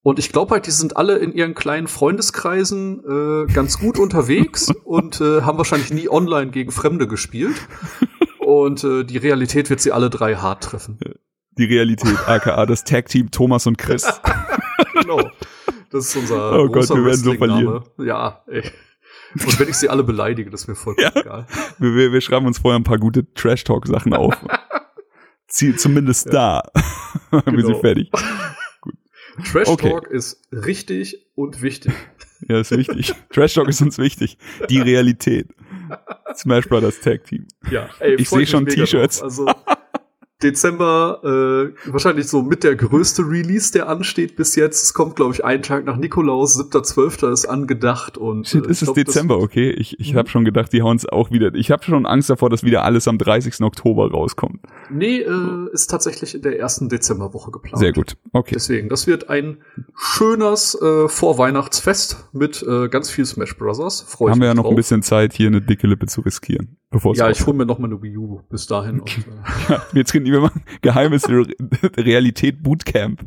Und ich glaube halt, die sind alle in ihren kleinen Freundeskreisen äh, ganz gut unterwegs und äh, haben wahrscheinlich nie online gegen Fremde gespielt. Und äh, die Realität wird sie alle drei hart treffen. Die Realität, aka das Tag-Team Thomas und Chris. Genau. Das ist unser Oh Gott, wir werden so Wrestling-Name. Ja, ey. Und wenn ich sie alle beleidige, das ist mir vollkommen Ja. egal. wir, wir, wir schreiben uns vorher ein paar gute Trash-Talk-Sachen auf. Ziel zumindest da. wir sind Genau. fertig. Trash Okay. Talk ist richtig und wichtig. Ja, ist wichtig. Trash Talk ist uns wichtig. Die Realität. Smash Brothers Tag Team. Ja, ey, Ich freu seh mich schon T-Shirts. Also Dezember äh, wahrscheinlich so mit der größte Release, der ansteht bis jetzt. Es kommt, glaube ich, einen Tag nach Nikolaus, 7.12. ist angedacht und Shit, äh, ist ich es glaub, das- Dezember, okay? Ich, ich Mhm. habe schon gedacht, die hauen es auch wieder. Ich habe schon Angst davor, dass wieder alles am 30. Oktober rauskommt. Nee, äh, ist tatsächlich in der ersten Dezemberwoche geplant. Sehr gut. Okay. Deswegen, das wird ein schönes äh, Vorweihnachtsfest mit äh, ganz viel Smash Brothers. Freue ich Haben wir ja noch drauf. ein bisschen Zeit, hier eine dicke Lippe zu riskieren. Bevor Ja, ich hole mir noch mal eine Wii U bis dahin. Und, äh, Jetzt reden wir mal geheimes Re Realität Bootcamp.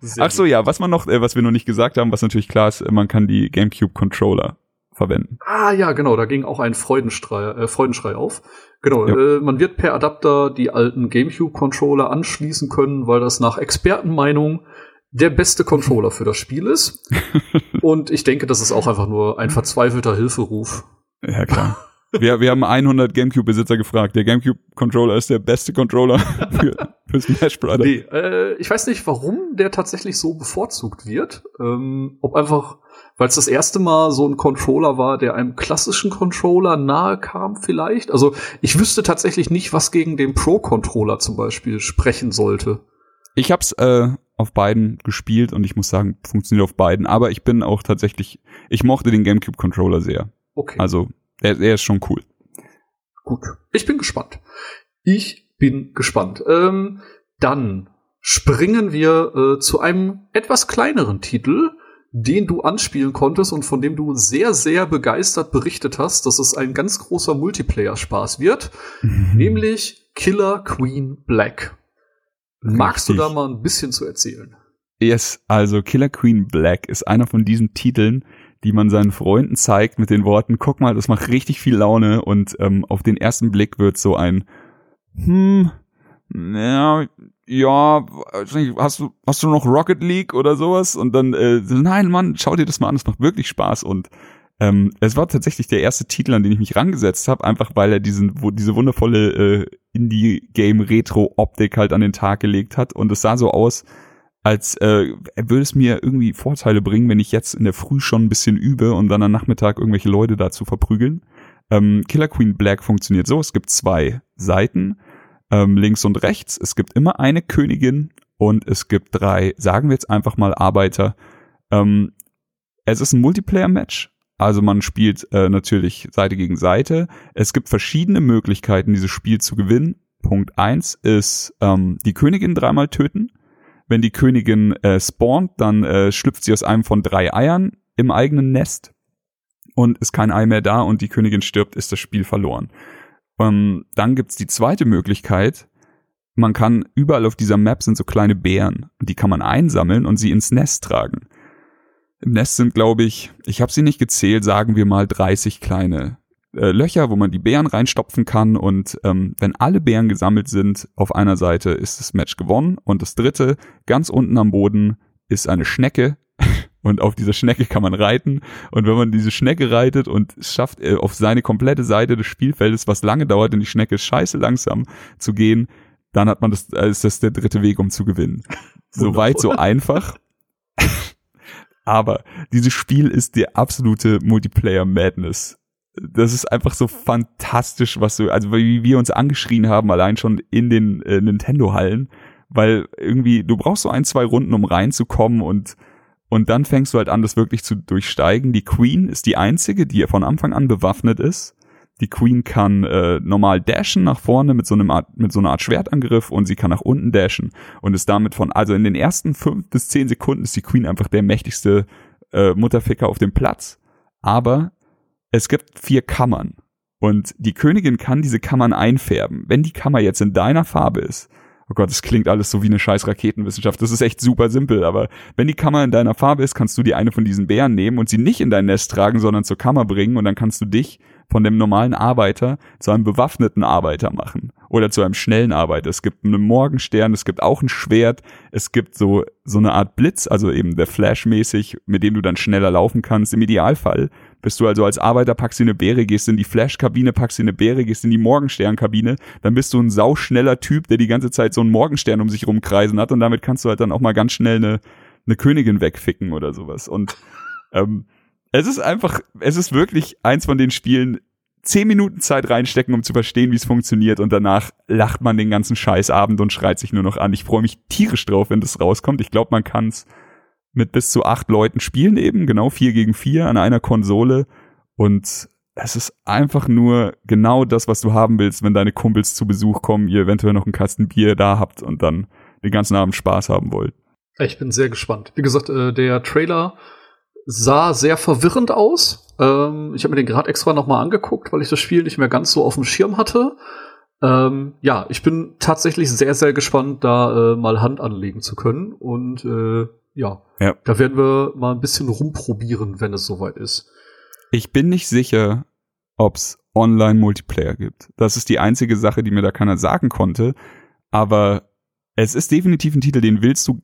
sehr Ach so, ja, was man noch, äh, was wir noch nicht gesagt haben, was natürlich klar ist, äh, man kann die GameCube Controller verwenden. Ah ja, genau, da ging auch ein Freudenschrei, äh, Freudenschrei auf. Genau, Ja. äh, man wird per Adapter die alten GameCube-Controller anschließen können, weil das nach Expertenmeinung der beste Controller für das Spiel ist. Und ich denke, das ist auch einfach nur ein verzweifelter Hilferuf. Ja, klar. Wir, wir haben 100 GameCube-Besitzer gefragt. Der GameCube-Controller ist der beste Controller für, für Smash Brothers. Nee, äh, ich weiß nicht, warum der tatsächlich so bevorzugt wird. Ähm, ob einfach, weil es das erste Mal so ein Controller war, der einem klassischen Controller nahe kam vielleicht. Also ich wüsste tatsächlich nicht, was gegen den Pro-Controller zum Beispiel sprechen sollte. Ich hab's äh, auf beiden gespielt und ich muss sagen, funktioniert auf beiden. Aber ich bin auch tatsächlich, ich mochte den GameCube-Controller sehr. Okay, Also, er, er ist schon cool. gut. Ich bin gespannt. Ich bin gespannt. Ähm, dann springen wir äh, zu einem etwas kleineren Titel, den du anspielen konntest und von dem du sehr, sehr begeistert berichtet hast, dass es ein ganz großer Multiplayer-Spaß wird, nämlich Killer Queen Black. Magst du Richtig. da mal ein bisschen zu erzählen? Yes, also Killer Queen Black ist einer von diesen Titeln, die man seinen Freunden zeigt mit den Worten, guck mal, das macht richtig viel Laune und ähm, auf den ersten Blick wird so ein hm, ja, ja, hast du, hast du noch Rocket League oder sowas? Und dann, äh, nein, Mann, schau dir das mal an, das macht wirklich Spaß. Und ähm, es war tatsächlich der erste Titel, an den ich mich rangesetzt habe, einfach weil er diesen, wo diese wundervolle äh, Indie-Game-Retro-Optik halt an den Tag gelegt hat. Und es sah so aus, als äh, würde es mir irgendwie Vorteile bringen, wenn ich jetzt in der Früh schon ein bisschen übe und dann am Nachmittag irgendwelche Leute dazu verprügeln. Ähm, Killer Queen Black funktioniert so, es gibt zwei Seiten, ähm, links und rechts. Es gibt immer eine Königin und es gibt drei, sagen wir jetzt einfach mal Arbeiter. Ähm, es ist ein Multiplayer-Match, also man spielt äh, natürlich Seite gegen Seite. Es gibt verschiedene Möglichkeiten, dieses Spiel zu gewinnen. Punkt eins ist ähm, die Königin dreimal töten. Wenn die Königin äh, spawnt, dann äh, schlüpft sie aus einem von drei Eiern im eigenen Nest und ist kein Ei mehr da und die Königin stirbt, ist das Spiel verloren. Ähm, dann gibt's die zweite Möglichkeit. Man kann überall auf dieser Map sind so kleine Bären. Die kann man einsammeln und sie ins Nest tragen. Im Nest sind, glaube ich, ich habe sie nicht gezählt, sagen wir mal 30 kleine äh, Löcher, wo man die Beeren reinstopfen kann. Und ähm, wenn alle Beeren gesammelt sind auf einer Seite, ist das Match gewonnen. Und das dritte, ganz unten am Boden, ist eine Schnecke. und auf dieser Schnecke kann man reiten und wenn man diese Schnecke reitet und es schafft äh, auf seine komplette Seite des Spielfeldes, was lange dauert, denn die Schnecke ist scheiße langsam zu gehen, dann hat man das, äh, ist das der dritte Weg, um zu gewinnen. So weit, so einfach. Aber dieses Spiel ist der absolute Multiplayer-Madness. Das ist einfach so fantastisch, was du, also wie wir uns angeschrien haben, allein schon in den äh, Nintendo-Hallen, weil irgendwie, du brauchst so ein, zwei Runden, um reinzukommen und und dann fängst du halt an, das wirklich zu durchsteigen. Die Queen ist die einzige, die von Anfang an bewaffnet ist. Die Queen kann äh, normal dashen nach vorne mit so einem Art, mit so einer Art Schwertangriff und sie kann nach unten dashen und ist damit von, also in den ersten fünf bis zehn Sekunden ist die Queen einfach der mächtigste äh, Mutterficker auf dem Platz. Aber es gibt vier Kammern und die Königin kann diese Kammern einfärben. Wenn die Kammer jetzt in deiner Farbe ist, oh Gott, das klingt alles so wie eine scheiß Raketenwissenschaft. Das ist echt super simpel, aber wenn die Kammer in deiner Farbe ist, kannst du die eine von diesen Bären nehmen und sie nicht in dein Nest tragen, sondern zur Kammer bringen und dann kannst du dich von dem normalen Arbeiter zu einem bewaffneten Arbeiter machen oder zu einem schnellen Arbeiter. Es gibt einen Morgenstern, es gibt auch ein Schwert, es gibt so so eine Art Blitz, also eben der Flash mäßig, mit dem du dann schneller laufen kannst. Im Idealfall bist du also als Arbeiter, packst du eine Beere, gehst in die Flash-Kabine, packst du eine Beere, gehst in die Morgenstern-Kabine, dann bist du ein sauschneller Typ, der die ganze Zeit so einen Morgenstern um sich rumkreisen hat und damit kannst du halt dann auch mal ganz schnell eine, eine Königin wegficken oder sowas. Und ähm, es ist einfach, es ist wirklich eins von den Spielen, zehn Minuten Zeit reinstecken, um zu verstehen, wie es funktioniert und danach lacht man den ganzen Scheißabend und schreit sich nur noch an. Ich freue mich tierisch drauf, wenn das rauskommt. Ich glaube, man kann es mit bis zu acht Leuten spielen eben, genau vier gegen vier an einer Konsole und es ist einfach nur genau das, was du haben willst, wenn deine Kumpels zu Besuch kommen, ihr eventuell noch einen Kasten Bier da habt und dann den ganzen Abend Spaß haben wollt. Ich bin sehr gespannt. Wie gesagt, äh, der Trailer sah sehr verwirrend aus. Ähm, ich habe mir den gerade extra noch mal angeguckt, weil ich das Spiel nicht mehr ganz so auf dem Schirm hatte. Ähm, ja, ich bin tatsächlich sehr, sehr gespannt, da äh, mal Hand anlegen zu können. Und äh, ja, Ja. da werden wir mal ein bisschen rumprobieren, wenn es soweit ist. Ich bin nicht sicher, ob's Online-Multiplayer gibt. Das ist die einzige Sache, die mir da keiner sagen konnte. Aber es ist definitiv ein Titel, den willst du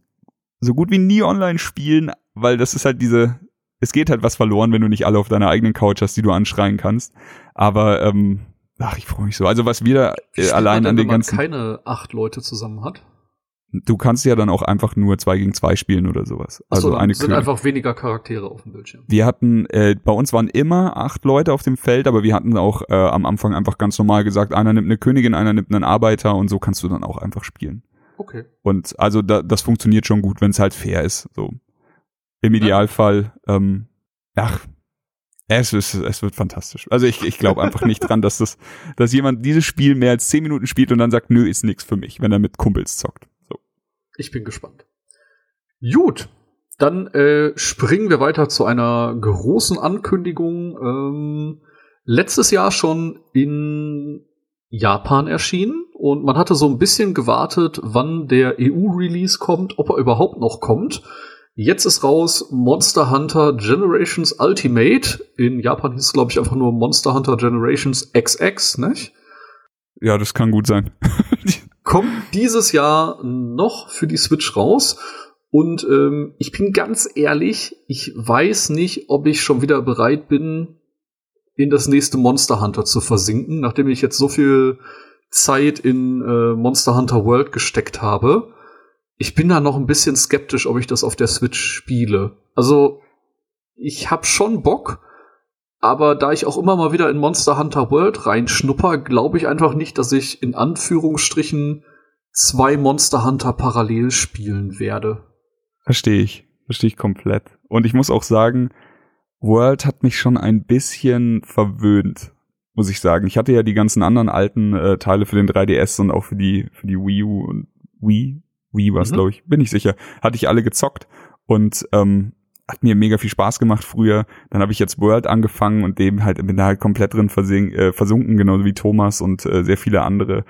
so gut wie nie online spielen, weil das ist halt diese, es geht halt was verloren, wenn du nicht alle auf deiner eigenen Couch hast, die du anschreien kannst. Aber ähm, ach, ich freue mich so. Also was wir da äh, allein man denn, an den wenn man ganzen, keine acht Leute zusammen hat. Du kannst ja dann auch einfach nur zwei gegen zwei spielen oder sowas. Achso, Also dann eine sind König- einfach weniger Charaktere auf dem Bildschirm. Wir hatten, äh, bei uns waren immer acht Leute auf dem Feld, aber wir hatten auch äh, am Anfang einfach ganz normal gesagt, einer nimmt eine Königin, einer nimmt einen Arbeiter und so kannst du dann auch einfach spielen. Okay. Und also da, das funktioniert schon gut, wenn es halt fair ist. So im Idealfall, ähm, ach, es, ist, es wird fantastisch. Also ich, ich glaube einfach nicht dran, dass das, dass jemand dieses Spiel mehr als zehn Minuten spielt und dann sagt, nö, ist nix für mich, wenn er mit Kumpels zockt. Ich bin gespannt. Gut, dann äh, springen wir weiter zu einer großen Ankündigung. Ähm, letztes Jahr schon in Japan erschienen und man hatte so ein bisschen gewartet, wann der EU-Release kommt, ob er überhaupt noch kommt. Jetzt ist raus Monster Hunter Generations Ultimate. In Japan hieß es, glaube ich, einfach nur Monster Hunter Generations XX, nicht? Ja, das kann gut sein. kommt dieses Jahr noch für die Switch raus. Und ähm, ich bin ganz ehrlich, ich weiß nicht, ob ich schon wieder bereit bin, in das nächste Monster Hunter zu versinken, nachdem ich jetzt so viel Zeit in äh, Monster Hunter World gesteckt habe. Ich bin da noch ein bisschen skeptisch, ob ich das auf der Switch spiele. Also, ich hab schon Bock, aber da ich auch immer mal wieder in Monster Hunter World reinschnupper, glaube ich einfach nicht, dass ich in Anführungsstrichen zwei Monster Hunter parallel spielen werde. Verstehe ich. Verstehe ich komplett. Und ich muss auch sagen, World hat mich schon ein bisschen verwöhnt, muss ich sagen. Ich hatte ja die ganzen anderen alten äh, Teile für den 3DS und auch für die, für die Wii U und Wii, Wii war es, Mhm. glaube ich, bin ich sicher. Hatte ich alle gezockt und ähm, hat mir mega viel Spaß gemacht früher. Dann habe ich jetzt World angefangen und dem halt bin da halt komplett drin versink, äh, versunken, genauso wie Thomas und äh, sehr viele andere.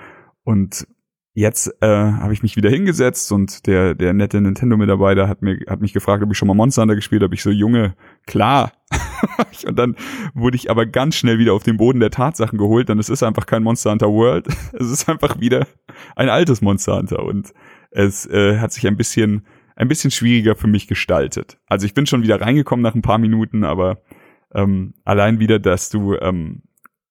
Und jetzt äh, habe ich mich wieder hingesetzt und der der nette Nintendo-Mitarbeiter hat mir hat mich gefragt, ob ich schon mal Monster Hunter gespielt habe. Ich so Junge, klar. und dann wurde ich aber ganz schnell wieder auf den Boden der Tatsachen geholt, denn es ist einfach kein Monster Hunter World. Es ist einfach wieder ein altes Monster Hunter und es äh, hat sich ein bisschen ein bisschen schwieriger für mich gestaltet. Also ich bin schon wieder reingekommen nach ein paar Minuten, aber ähm, allein wieder, dass du, ähm,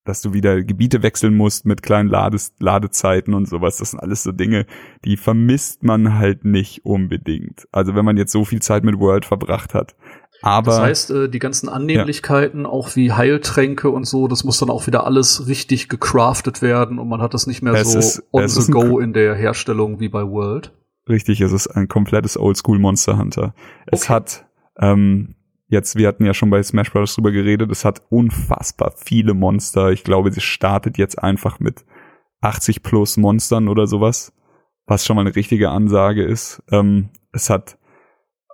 dass du wieder Gebiete wechseln musst mit kleinen Lades Ladezeiten und sowas, das sind alles so Dinge, die vermisst man halt nicht unbedingt. Also wenn man jetzt so viel Zeit mit World verbracht hat. Aber, das heißt, äh, die ganzen Annehmlichkeiten, ja. auch wie Heiltränke und so, das muss dann auch wieder alles richtig gecraftet werden und man hat das nicht mehr es so ist, on the go in der Herstellung wie bei World. Richtig, es ist ein komplettes Oldschool Monster Hunter. Es okay. hat ähm, jetzt, wir hatten ja schon bei Smash Bros. drüber geredet, es hat unfassbar viele Monster. Ich glaube, sie startet jetzt einfach mit 80 plus Monstern oder sowas, was schon mal eine richtige Ansage ist. Ähm, es hat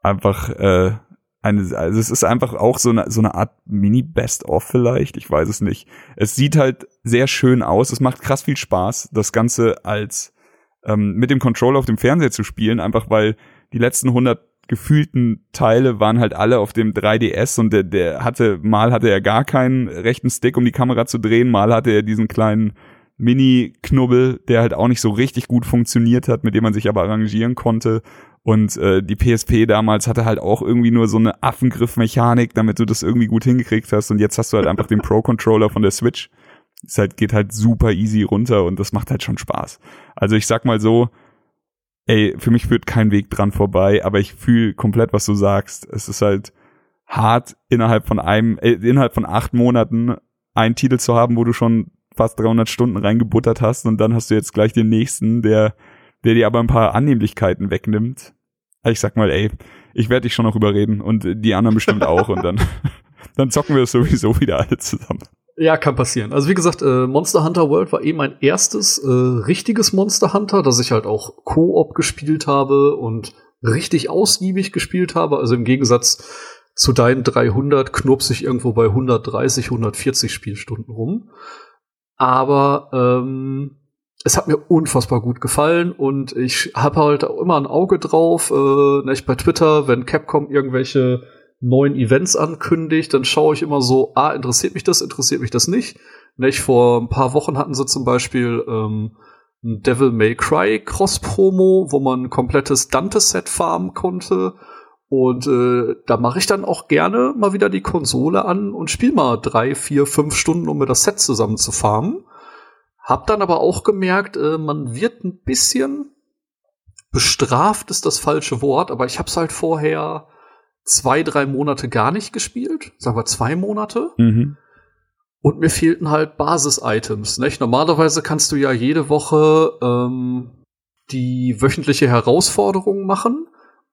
einfach äh, eine, also es ist einfach auch so eine, so eine Art Mini-Best-of vielleicht, ich weiß es nicht. Es sieht halt sehr schön aus, es macht krass viel Spaß, das Ganze als ähm, mit dem Controller auf dem Fernseher zu spielen, einfach weil die letzten 100 gefühlten Teile waren halt alle auf dem 3DS und der, der hatte, mal hatte er gar keinen rechten Stick, um die Kamera zu drehen, mal hatte er diesen kleinen Mini-Knubbel, der halt auch nicht so richtig gut funktioniert hat, mit dem man sich aber arrangieren konnte. Und äh, die PSP damals hatte halt auch irgendwie nur so eine Affengriff-Mechanik, damit du das irgendwie gut hingekriegt hast. Und jetzt hast du halt einfach den Pro-Controller von der Switch. Es halt, geht halt super easy runter und das macht halt schon Spaß. Also ich sag mal so, ey, für mich führt kein Weg dran vorbei, aber ich fühle komplett, was du sagst. Es ist halt hart, innerhalb von einem, äh, innerhalb von acht Monaten einen Titel zu haben, wo du schon fast 300 Stunden reingebuttert hast und dann hast du jetzt gleich den nächsten, der, der dir aber ein paar Annehmlichkeiten wegnimmt. Ich sag mal, ey, ich werde dich schon noch überreden und die anderen bestimmt auch und dann, dann zocken wir es sowieso wieder alle zusammen. Ja, kann passieren. Also wie gesagt, äh, Monster Hunter World war eben mein erstes äh, richtiges Monster Hunter, das ich halt auch Koop gespielt habe und richtig ausgiebig gespielt habe. Also im Gegensatz zu deinen 300 knurps ich irgendwo bei 130, 140 Spielstunden rum. Aber ähm, es hat mir unfassbar gut gefallen und ich habe halt auch immer ein Auge drauf, äh, nicht bei Twitter, wenn Capcom irgendwelche neuen Events ankündigt, dann schaue ich immer so, ah, interessiert mich das, interessiert mich das nicht. Nicht? Vor ein paar Wochen hatten sie zum Beispiel ähm, ein Devil May Cry Cross-Promo, wo man ein komplettes Dante-Set farmen konnte. Und äh, da mache ich dann auch gerne mal wieder die Konsole an und spiel mal drei, vier, fünf Stunden, um mir das Set zusammen zu farmen. Hab dann aber auch gemerkt, äh, man wird ein bisschen bestraft, ist das falsche Wort, aber ich hab's halt vorher zwei, drei Monate gar nicht gespielt, sagen wir zwei Monate. Mhm. Und mir fehlten halt Basis-Items. Nicht? Normalerweise kannst du ja jede Woche ähm, die wöchentliche Herausforderung machen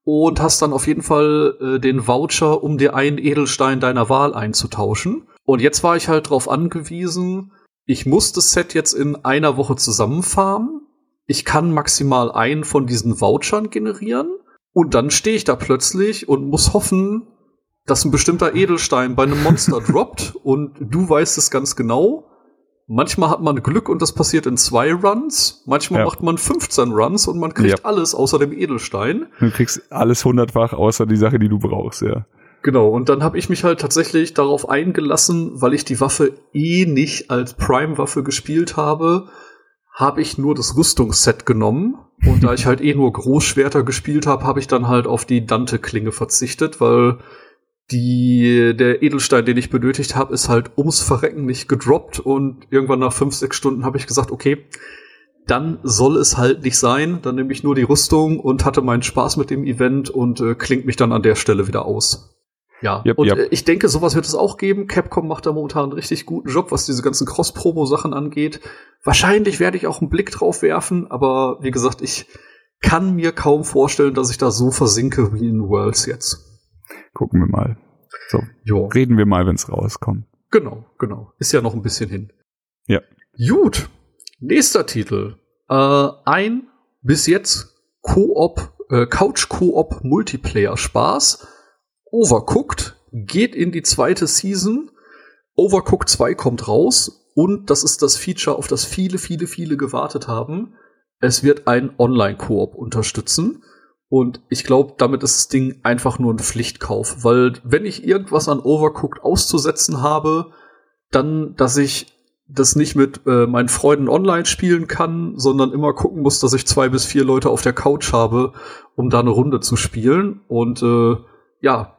und hast dann auf jeden Fall äh, den Voucher, um dir einen Edelstein deiner Wahl einzutauschen. Und jetzt war ich halt darauf angewiesen, ich muss das Set jetzt in einer Woche zusammenfarmen. Ich kann maximal einen von diesen Vouchern generieren. Und dann stehe ich da plötzlich und muss hoffen, dass ein bestimmter Edelstein bei einem Monster droppt und du weißt es ganz genau. Manchmal hat man Glück und das passiert in zwei Runs. Manchmal ja. macht man 15 Runs und man kriegt ja. alles außer dem Edelstein. Du kriegst alles hundertfach außer die Sache, die du brauchst, ja. Genau, und dann habe ich mich halt tatsächlich darauf eingelassen, weil ich die Waffe eh nicht als Prime-Waffe gespielt habe, habe ich nur das Rüstungsset genommen. Und da ich halt eh nur Großschwerter gespielt habe, habe ich dann halt auf die Dante-Klinge verzichtet, weil die, der Edelstein, den ich benötigt habe, ist halt ums Verrecken nicht gedroppt und irgendwann nach fünf, sechs Stunden habe ich gesagt, okay, dann soll es halt nicht sein. Dann nehme ich nur die Rüstung und hatte meinen Spaß mit dem Event und äh, klingt mich dann an der Stelle wieder aus. Ja, yep, und yep. Äh, ich denke, sowas wird es auch geben. Capcom macht da momentan einen richtig guten Job, was diese ganzen Cross-Promo-Sachen angeht. Wahrscheinlich werde ich auch einen Blick drauf werfen, aber wie gesagt, ich kann mir kaum vorstellen, dass ich da so versinke wie in Worlds jetzt. Gucken wir mal. So, jo. reden wir mal, wenn es rauskommt. Genau, genau. Ist ja noch ein bisschen hin. Ja. Gut. Nächster Titel. Äh, ein bis jetzt Koop, äh, Couch-Koop Multiplayer Spaß Overcooked geht in die zweite Season. Overcooked 2 kommt raus und das ist das Feature, auf das viele, viele, viele gewartet haben. Es wird ein Online-Koop unterstützen. Und ich glaube, damit ist das Ding einfach nur ein Pflichtkauf, weil wenn ich irgendwas an Overcooked auszusetzen habe, dann, dass ich das nicht mit äh, meinen Freunden online spielen kann, sondern immer gucken muss, dass ich zwei bis vier Leute auf der Couch habe, um da eine Runde zu spielen. Und äh, ja,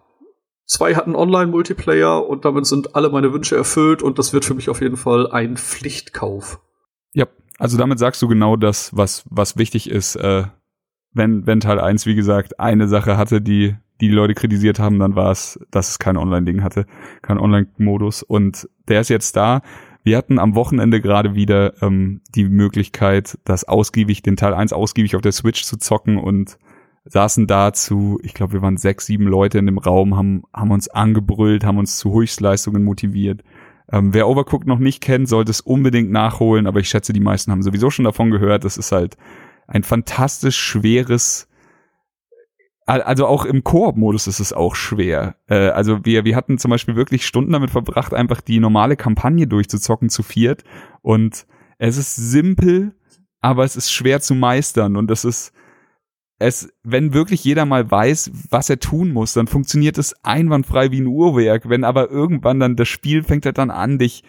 zwei hatten Online-Multiplayer und damit sind alle meine Wünsche erfüllt und das wird für mich auf jeden Fall ein Pflichtkauf. Ja, also damit sagst du genau das, was, was wichtig ist. Äh, wenn, wenn Teil 1, wie gesagt, eine Sache hatte, die die, die Leute kritisiert haben, dann war es, dass es kein Online-Ding hatte, kein Online-Modus. Und der ist jetzt da. Wir hatten am Wochenende gerade wieder ähm, die Möglichkeit, das ausgiebig, den Teil 1 ausgiebig auf der Switch zu zocken und saßen dazu, ich glaube, wir waren sechs, sieben Leute in dem Raum, haben, haben uns angebrüllt, haben uns zu Höchstleistungen motiviert. Ähm, wer Overcooked noch nicht kennt, sollte es unbedingt nachholen, aber ich schätze, die meisten haben sowieso schon davon gehört. Das ist halt ein fantastisch schweres also auch im Koop-Modus ist es auch schwer. Äh, also wir, wir hatten zum Beispiel wirklich Stunden damit verbracht, einfach die normale Kampagne durchzuzocken zu viert. Und es ist simpel, aber es ist schwer zu meistern. Und das ist, es, wenn wirklich jeder mal weiß, was er tun muss, dann funktioniert es einwandfrei wie ein Uhrwerk. Wenn aber irgendwann dann das Spiel fängt halt dann an, dich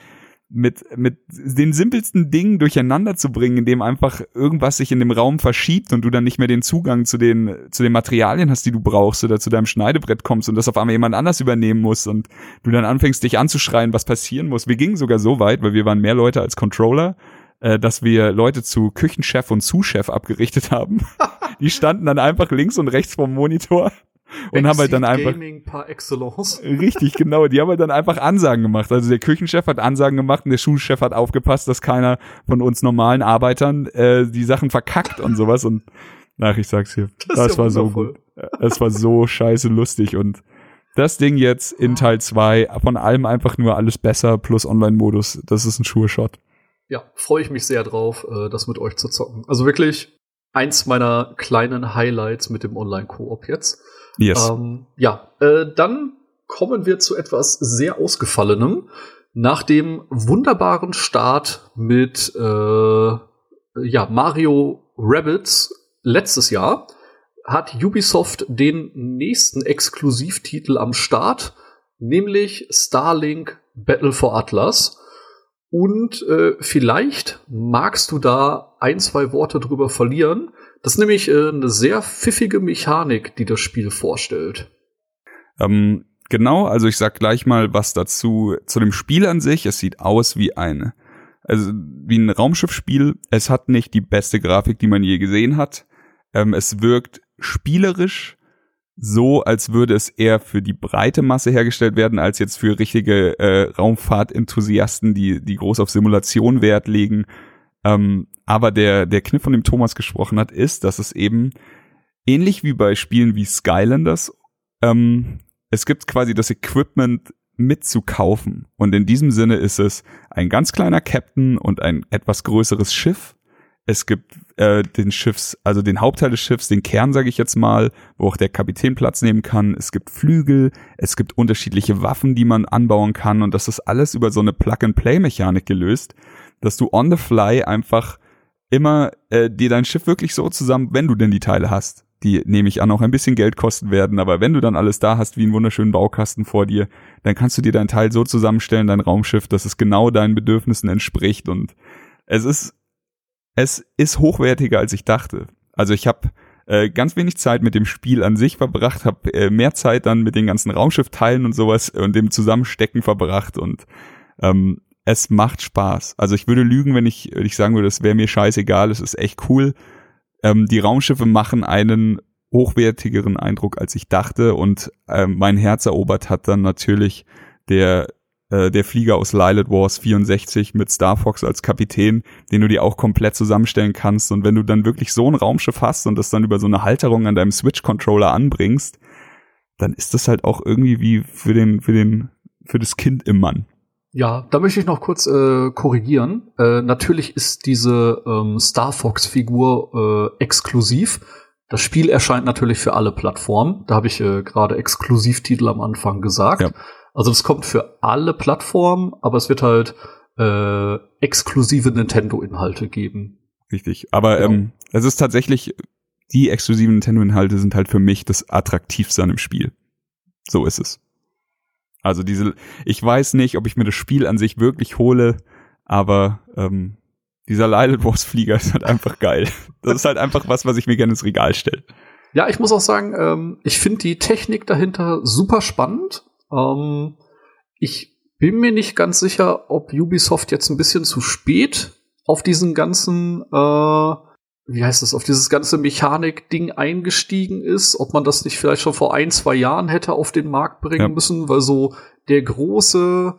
mit, mit den simpelsten Dingen durcheinander zu bringen, indem einfach irgendwas sich in dem Raum verschiebt und du dann nicht mehr den Zugang zu den, zu den Materialien hast, die du brauchst oder zu deinem Schneidebrett kommst und das auf einmal jemand anders übernehmen muss und du dann anfängst, dich anzuschreien, was passieren muss. Wir gingen sogar so weit, weil wir waren mehr Leute als Controller, äh, dass wir Leute zu Küchenchef und Zuschef abgerichtet haben. die standen dann einfach links und rechts vom Monitor und haben halt dann einfach Gaming par excellence. richtig genau, die haben halt dann einfach Ansagen gemacht. Also der Küchenchef hat Ansagen gemacht und der Schulchef hat aufgepasst, dass keiner von uns normalen Arbeitern äh, die Sachen verkackt und sowas und ach, ich sag's hier, das, das ja war wundervoll. so gut. Das war so scheiße lustig und das Ding jetzt in Teil 2, von allem einfach nur alles besser plus Online-Modus, das ist ein Sure-Shot. Ja, freue ich mich sehr drauf, äh, das mit euch zu zocken. Also wirklich eins meiner kleinen Highlights mit dem Online-Koop jetzt. Yes. Ähm, ja, äh, dann kommen wir zu etwas sehr Ausgefallenem. Nach dem wunderbaren Start mit äh, ja, Mario Rabbits letztes Jahr hat Ubisoft den nächsten Exklusivtitel am Start, nämlich Starlink Battle for Atlas. Und äh, vielleicht magst du da ein, zwei Worte drüber verlieren. Das ist nämlich äh, eine sehr pfiffige Mechanik, die das Spiel vorstellt. Ähm, genau, also ich sag gleich mal was dazu zu dem Spiel an sich. Es sieht aus wie eine, also wie ein Raumschiffspiel. Es hat nicht die beste Grafik, die man je gesehen hat. Ähm, es wirkt spielerisch so, als würde es eher für die breite Masse hergestellt werden, als jetzt für richtige äh, Raumfahrtenthusiasten, die, die groß auf Simulation Wert legen. Ähm, aber der, der Kniff, von dem Thomas gesprochen hat, ist, dass es eben ähnlich wie bei Spielen wie Skylanders, ähm, es gibt quasi das Equipment mitzukaufen. Und in diesem Sinne ist es ein ganz kleiner Captain und ein etwas größeres Schiff es gibt äh, den Schiffs, also den Hauptteil des Schiffs, den Kern, sage ich jetzt mal, wo auch der Kapitän Platz nehmen kann. Es gibt Flügel, es gibt unterschiedliche Waffen, die man anbauen kann. Und das ist alles über so eine Plug-and-Play-Mechanik gelöst, dass du on the fly einfach immer äh, dir dein Schiff wirklich so zusammen, wenn du denn die Teile hast, die nehme ich an auch ein bisschen Geld kosten werden, aber wenn du dann alles da hast wie einen wunderschönen Baukasten vor dir, dann kannst du dir dein Teil so zusammenstellen, dein Raumschiff, dass es genau deinen Bedürfnissen entspricht. Und es ist es ist hochwertiger, als ich dachte. Also ich habe äh, ganz wenig Zeit mit dem Spiel an sich verbracht, habe äh, mehr Zeit dann mit den ganzen Raumschiffteilen und sowas und dem Zusammenstecken verbracht und ähm, es macht Spaß. Also ich würde lügen, wenn ich, wenn ich sagen würde, es wäre mir scheißegal, es ist echt cool. Ähm, die Raumschiffe machen einen hochwertigeren Eindruck, als ich dachte und ähm, mein Herz erobert hat dann natürlich der äh, der Flieger aus Lilith Wars 64 mit Star Fox als Kapitän, den du dir auch komplett zusammenstellen kannst. Und wenn du dann wirklich so ein Raumschiff hast und das dann über so eine Halterung an deinem Switch-Controller anbringst, dann ist das halt auch irgendwie wie für den, für den, für das Kind im Mann. Ja, da möchte ich noch kurz äh, korrigieren. Äh, natürlich ist diese ähm, Star Fox-Figur äh, exklusiv. Das Spiel erscheint natürlich für alle Plattformen. Da habe ich äh, gerade Exklusivtitel am Anfang gesagt. Ja. Also es kommt für alle Plattformen, aber es wird halt äh, exklusive Nintendo-Inhalte geben. Richtig. Aber genau. ähm, es ist tatsächlich, die exklusiven Nintendo-Inhalte sind halt für mich das Attraktivste an dem Spiel. So ist es. Also diese, ich weiß nicht, ob ich mir das Spiel an sich wirklich hole, aber ähm, dieser Lilith Wars Flieger ist halt einfach geil. Das ist halt einfach was, was ich mir gerne ins Regal stelle. Ja, ich muss auch sagen, ähm, ich finde die Technik dahinter super spannend. Ähm, ich bin mir nicht ganz sicher, ob Ubisoft jetzt ein bisschen zu spät auf diesen ganzen, äh, wie heißt das, auf dieses ganze Mechanik-Ding eingestiegen ist, ob man das nicht vielleicht schon vor ein, zwei Jahren hätte auf den Markt bringen ja. müssen, weil so der große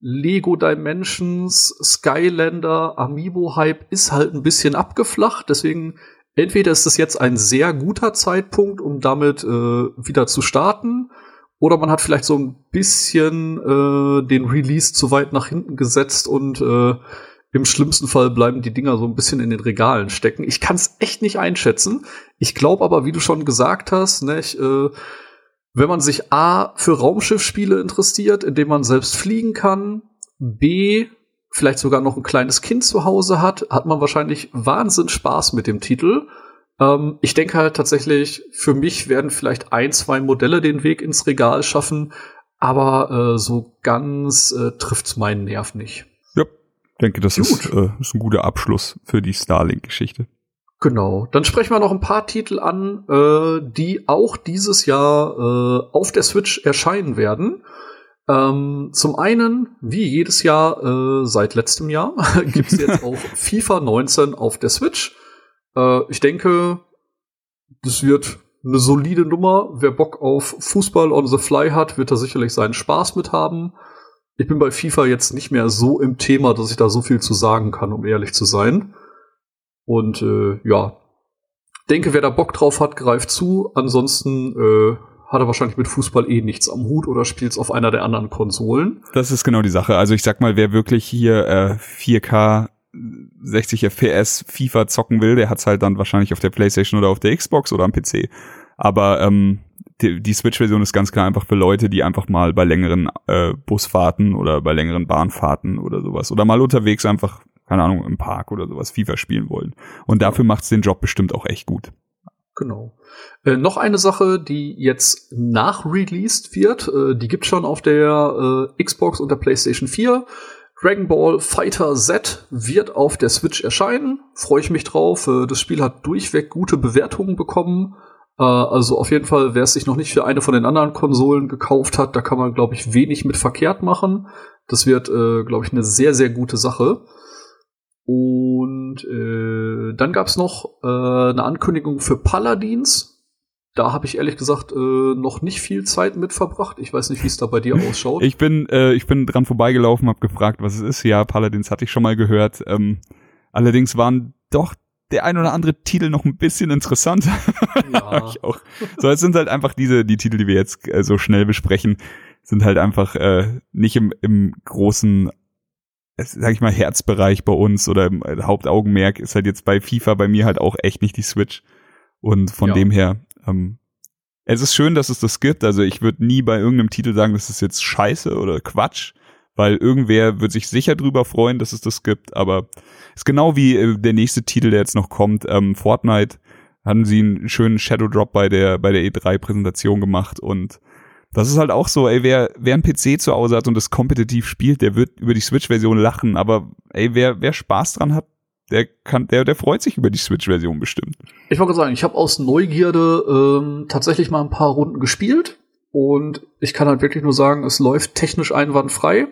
Lego Dimensions, Skylander, Amiibo-Hype ist halt ein bisschen abgeflacht, deswegen entweder ist es jetzt ein sehr guter Zeitpunkt, um damit äh, wieder zu starten, oder man hat vielleicht so ein bisschen äh, den Release zu weit nach hinten gesetzt und äh, im schlimmsten Fall bleiben die Dinger so ein bisschen in den Regalen stecken. Ich kann es echt nicht einschätzen. Ich glaube aber, wie du schon gesagt hast, ne, ich, äh, wenn man sich A für Raumschiffspiele interessiert, indem man selbst fliegen kann, B vielleicht sogar noch ein kleines Kind zu Hause hat, hat man wahrscheinlich Wahnsinn Spaß mit dem Titel. Ähm, ich denke halt tatsächlich, für mich werden vielleicht ein, zwei Modelle den Weg ins Regal schaffen, aber äh, so ganz äh, trifft's meinen Nerv nicht. Ja, denke, das ist, äh, ist ein guter Abschluss für die Starlink-Geschichte. Genau. Dann sprechen wir noch ein paar Titel an, äh, die auch dieses Jahr äh, auf der Switch erscheinen werden. Ähm, zum einen, wie jedes Jahr äh, seit letztem Jahr, gibt es jetzt auch FIFA 19 auf der Switch. Äh, ich denke, das wird eine solide Nummer. Wer Bock auf Fußball on the fly hat, wird da sicherlich seinen Spaß mit haben. Ich bin bei FIFA jetzt nicht mehr so im Thema, dass ich da so viel zu sagen kann, um ehrlich zu sein. Und äh, ja, denke, wer da Bock drauf hat, greift zu. Ansonsten äh, hat er wahrscheinlich mit Fußball eh nichts am Hut oder spielt es auf einer der anderen Konsolen. Das ist genau die Sache. Also ich sag mal, wer wirklich hier äh, 4K 60 FPS FIFA zocken will, der hat's halt dann wahrscheinlich auf der PlayStation oder auf der Xbox oder am PC. Aber ähm, die, die Switch-Version ist ganz klar einfach für Leute, die einfach mal bei längeren äh, Busfahrten oder bei längeren Bahnfahrten oder sowas oder mal unterwegs einfach, keine Ahnung, im Park oder sowas FIFA spielen wollen. Und dafür macht's den Job bestimmt auch echt gut. Genau. Äh, noch eine Sache, die jetzt nachreleased wird, äh, die gibt schon auf der äh, Xbox und der PlayStation 4. Dragon Ball Fighter Z wird auf der Switch erscheinen. Freue ich mich drauf. Äh, das Spiel hat durchweg gute Bewertungen bekommen. Äh, also auf jeden Fall, wer es sich noch nicht für eine von den anderen Konsolen gekauft hat, da kann man, glaube ich, wenig mit verkehrt machen. Das wird, äh, glaube ich, eine sehr, sehr gute Sache. Und äh, dann gab es noch äh, eine Ankündigung für Paladins. Da habe ich ehrlich gesagt äh, noch nicht viel Zeit mit verbracht. Ich weiß nicht, wie es da bei dir ausschaut. Ich bin, äh, ich bin dran vorbeigelaufen, habe gefragt, was es ist. Ja, Paladins hatte ich schon mal gehört. Ähm, allerdings waren doch der ein oder andere Titel noch ein bisschen interessanter. Ja. ich auch. So, es sind halt einfach diese, die Titel, die wir jetzt äh, so schnell besprechen, sind halt einfach äh, nicht im, im großen, sag ich mal, Herzbereich bei uns oder im äh, Hauptaugenmerk ist halt jetzt bei FIFA bei mir halt auch echt nicht die Switch. Und von ja. dem her, ähm, es ist schön, dass es das gibt. Also ich würde nie bei irgendeinem Titel sagen, das ist jetzt scheiße oder Quatsch weil irgendwer wird sich sicher drüber freuen, dass es das gibt, aber ist genau wie äh, der nächste Titel, der jetzt noch kommt, ähm, Fortnite, haben sie einen schönen Shadow Drop bei der, bei der E3-Präsentation gemacht. Und das ist halt auch so, ey, wer, wer einen PC zu Hause hat und das kompetitiv spielt, der wird über die Switch-Version lachen, aber ey, wer, wer Spaß dran hat, der kann, der, der freut sich über die Switch-Version bestimmt. Ich wollte sagen, ich habe aus Neugierde ähm, tatsächlich mal ein paar Runden gespielt und ich kann halt wirklich nur sagen, es läuft technisch einwandfrei.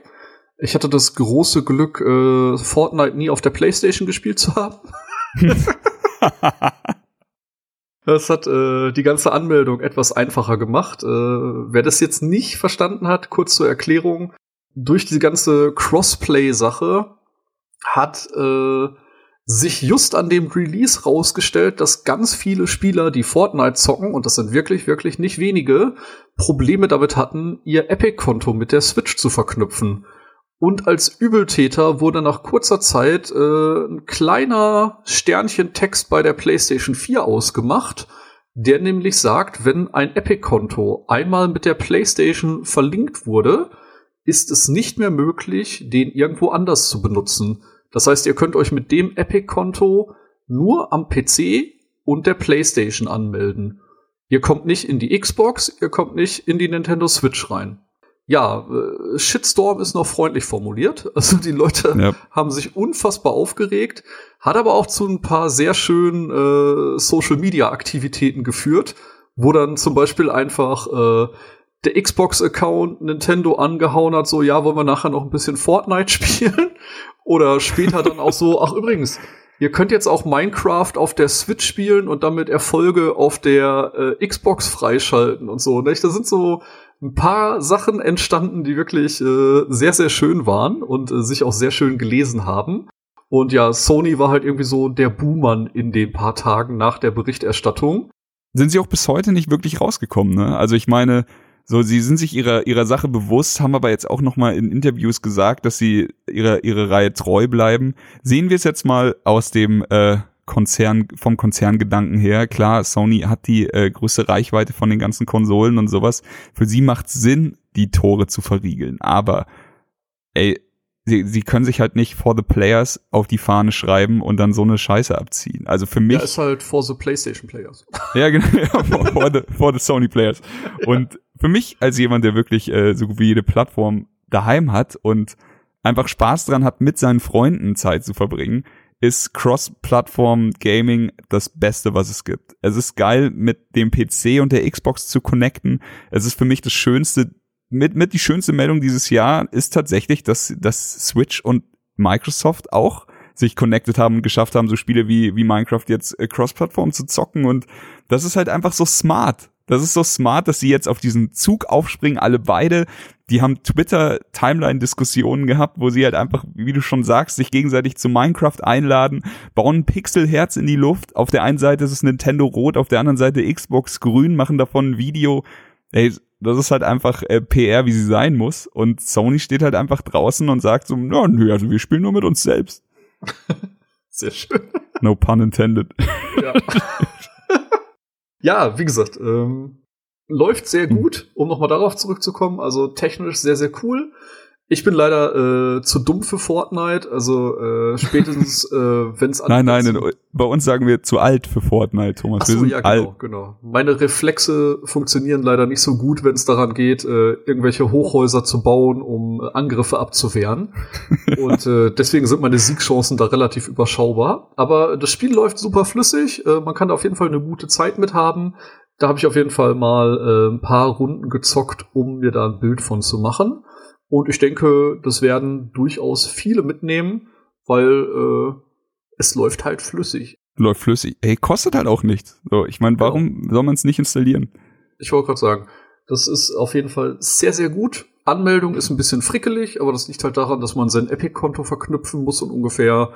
Ich hatte das große Glück, äh, Fortnite nie auf der PlayStation gespielt zu haben. das hat äh, die ganze Anmeldung etwas einfacher gemacht. Äh, wer das jetzt nicht verstanden hat, kurz zur Erklärung: Durch die ganze Crossplay-Sache hat äh, sich just an dem Release rausgestellt, dass ganz viele Spieler, die Fortnite zocken, und das sind wirklich, wirklich nicht wenige, Probleme damit hatten, ihr Epic-Konto mit der Switch zu verknüpfen. Und als Übeltäter wurde nach kurzer Zeit äh, ein kleiner Sternchen-Text bei der PlayStation 4 ausgemacht, der nämlich sagt, wenn ein Epic-Konto einmal mit der PlayStation verlinkt wurde, ist es nicht mehr möglich, den irgendwo anders zu benutzen. Das heißt, ihr könnt euch mit dem Epic-Konto nur am PC und der PlayStation anmelden. Ihr kommt nicht in die Xbox, ihr kommt nicht in die Nintendo Switch rein. ja, äh, Shitstorm ist noch freundlich formuliert. Also die Leute ja. haben sich unfassbar aufgeregt, hat aber auch zu ein paar sehr schönen äh, Social-Media-Aktivitäten geführt, wo dann zum Beispiel einfach äh, der Xbox-Account Nintendo angehauen hat, so, ja, wollen wir nachher noch ein bisschen Fortnite spielen? Oder später dann auch so, ach übrigens, ihr könnt jetzt auch Minecraft auf der Switch spielen und damit Erfolge auf der äh, Xbox freischalten und so. Nicht? Da sind so ein paar Sachen entstanden, die wirklich äh, sehr, sehr schön waren und äh, sich auch sehr schön gelesen haben. Und ja, Sony war halt irgendwie so der Buhmann in den paar Tagen nach der Berichterstattung. Sind sie auch bis heute nicht wirklich rausgekommen, ne? Also ich meine, so, sie sind sich ihrer, ihrer Sache bewusst, haben aber jetzt auch nochmal in Interviews gesagt, dass sie ihrer, ihrer Reihe treu bleiben. Sehen wir es jetzt mal aus dem äh, Konzern, vom Konzerngedanken her. Klar, Sony hat die äh, größte Reichweite von den ganzen Konsolen und sowas. Für sie macht Sinn, die Tore zu verriegeln. Aber, ey, sie, sie können sich halt nicht for the players auf die Fahne schreiben und dann so eine Scheiße abziehen. Also für mich. Ja, ist halt for the PlayStation Players. ja, genau, for, for, the, for the Sony Players. Und für mich als jemand, der wirklich äh, so gut wie jede Plattform daheim hat und einfach Spaß dran hat, mit seinen Freunden Zeit zu verbringen, ist Cross-Plattform-Gaming das Beste, was es gibt. Es ist geil, mit dem PC und der Xbox zu connecten. Es ist für mich das Schönste, mit, mit die schönste Meldung dieses Jahr ist tatsächlich, dass, dass Switch und Microsoft auch sich connected haben und geschafft haben, so Spiele wie, wie Minecraft jetzt äh, Cross-Plattform zu zocken und das ist halt einfach so smart. Das ist so smart, dass sie jetzt auf diesen Zug aufspringen, alle beide. Die haben Twitter-Timeline-Diskussionen gehabt, wo sie halt einfach, wie du schon sagst, sich gegenseitig zu Minecraft einladen, bauen ein Pixelherz in die Luft. Auf der einen Seite ist es Nintendo rot, auf der anderen Seite Xbox grün, machen davon ein Video. Ey, das ist halt einfach äh, PR, wie sie sein muss. Und Sony steht halt einfach draußen und sagt so, ja, nö, also wir spielen nur mit uns selbst. Sehr schön. No pun intended. Ja. ja, wie gesagt, ähm, läuft sehr gut, um nochmal darauf zurückzukommen. Also technisch sehr, sehr cool. Ich bin leider äh, zu dumm für Fortnite, also äh, spätestens, äh, wenn es Nein, nein, in, bei uns sagen wir zu alt für Fortnite, Thomas. Ach so, wir sind ja, genau, alt. genau. Meine Reflexe funktionieren leider nicht so gut, wenn es daran geht, äh, irgendwelche Hochhäuser zu bauen, um äh, Angriffe abzuwehren. Und äh, deswegen sind meine Siegchancen da relativ überschaubar. Aber das Spiel läuft super flüssig, äh, man kann da auf jeden Fall eine gute Zeit mit haben. Da habe ich auf jeden Fall mal äh, ein paar Runden gezockt, um mir da ein Bild von zu machen. Und ich denke, das werden durchaus viele mitnehmen, weil äh, es läuft halt flüssig. Läuft flüssig. Ey, kostet halt auch nichts. So, ich meine, warum genau. soll man es nicht installieren? Ich wollte gerade sagen, das ist auf jeden Fall sehr, sehr gut. Anmeldung ist ein bisschen frickelig, aber das liegt halt daran, dass man sein Epic-Konto verknüpfen muss und ungefähr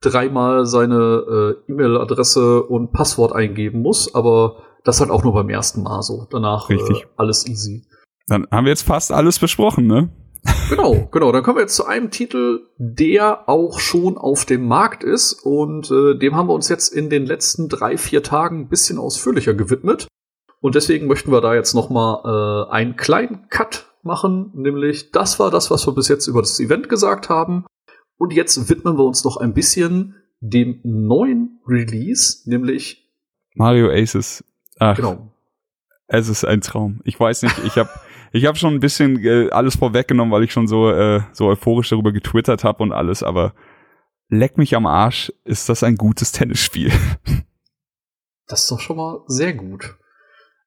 dreimal seine äh, E-Mail-Adresse und Passwort eingeben muss. Aber das halt auch nur beim ersten Mal so. Danach äh, alles easy. Dann haben wir jetzt fast alles besprochen, ne? Genau, genau. Dann kommen wir jetzt zu einem Titel, der auch schon auf dem Markt ist und äh, dem haben wir uns jetzt in den letzten drei, vier Tagen ein bisschen ausführlicher gewidmet. Und deswegen möchten wir da jetzt noch mal äh, einen kleinen Cut machen, nämlich das war das, was wir bis jetzt über das Event gesagt haben. Und jetzt widmen wir uns noch ein bisschen dem neuen Release, nämlich Mario Aces. Ach, genau. Es ist ein Traum. Ich weiß nicht, ich habe ich habe schon ein bisschen äh, alles vorweggenommen, weil ich schon so, äh, so euphorisch darüber getwittert habe und alles, aber leck mich am Arsch, ist das ein gutes Tennisspiel. Das ist doch schon mal sehr gut.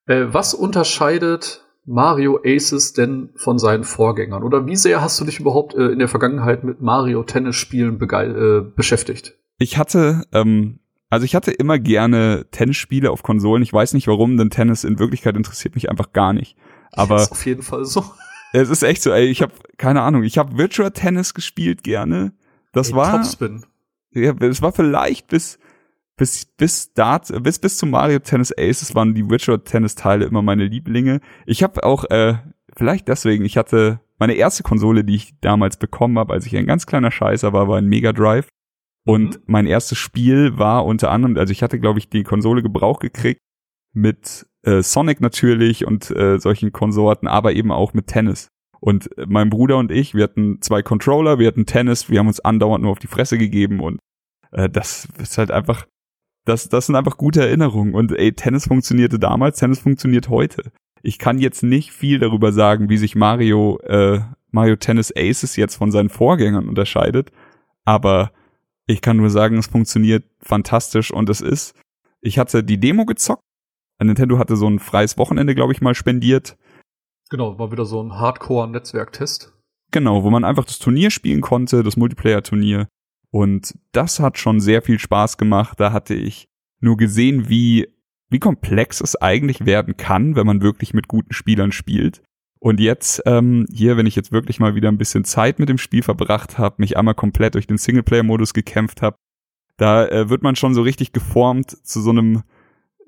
Äh, was unterscheidet Mario Aces denn von seinen Vorgängern? Oder wie sehr hast du dich überhaupt äh, in der Vergangenheit mit Mario Tennisspielen äh, beschäftigt? Ich hatte, ähm, also ich hatte immer gerne Tennisspiele auf Konsolen. Ich weiß nicht warum, denn Tennis in Wirklichkeit interessiert mich einfach gar nicht. Aber ist auf jeden Fall so. Es ist echt so, ey, ich habe keine Ahnung, ich habe Virtual Tennis gespielt gerne. Das ey, war Topspin. Ja, es war vielleicht bis bis bis Dart, bis bis zu Mario Tennis Aces waren die Virtual Tennis Teile immer meine Lieblinge. Ich habe auch äh, vielleicht deswegen, ich hatte meine erste Konsole, die ich damals bekommen habe, als ich ein ganz kleiner Scheißer war, war ein Mega Drive. Und mhm. mein erstes Spiel war unter anderem, also ich hatte, glaube ich, die Konsole Gebrauch gekriegt mit äh, Sonic natürlich und äh, solchen Konsorten, aber eben auch mit Tennis. Und äh, mein Bruder und ich, wir hatten zwei Controller, wir hatten Tennis, wir haben uns andauernd nur auf die Fresse gegeben und äh, das ist halt einfach, das, das sind einfach gute Erinnerungen. Und ey, Tennis funktionierte damals, Tennis funktioniert heute. Ich kann jetzt nicht viel darüber sagen, wie sich Mario, äh, Mario Tennis Aces jetzt von seinen Vorgängern unterscheidet, aber ich kann nur sagen, es funktioniert fantastisch und es ist. Ich hatte die Demo gezockt. Nintendo hatte so ein freies Wochenende, glaube ich, mal spendiert. Genau, war wieder so ein Hardcore-Netzwerktest. Genau, wo man einfach das Turnier spielen konnte, das Multiplayer-Turnier. Und das hat schon sehr viel Spaß gemacht. Da hatte ich nur gesehen, wie, wie komplex es eigentlich werden kann, wenn man wirklich mit guten Spielern spielt. Und jetzt, ähm, hier, wenn ich jetzt wirklich mal wieder ein bisschen Zeit mit dem Spiel verbracht habe, mich einmal komplett durch den Singleplayer-Modus gekämpft habe, da äh, wird man schon so richtig geformt zu so einem,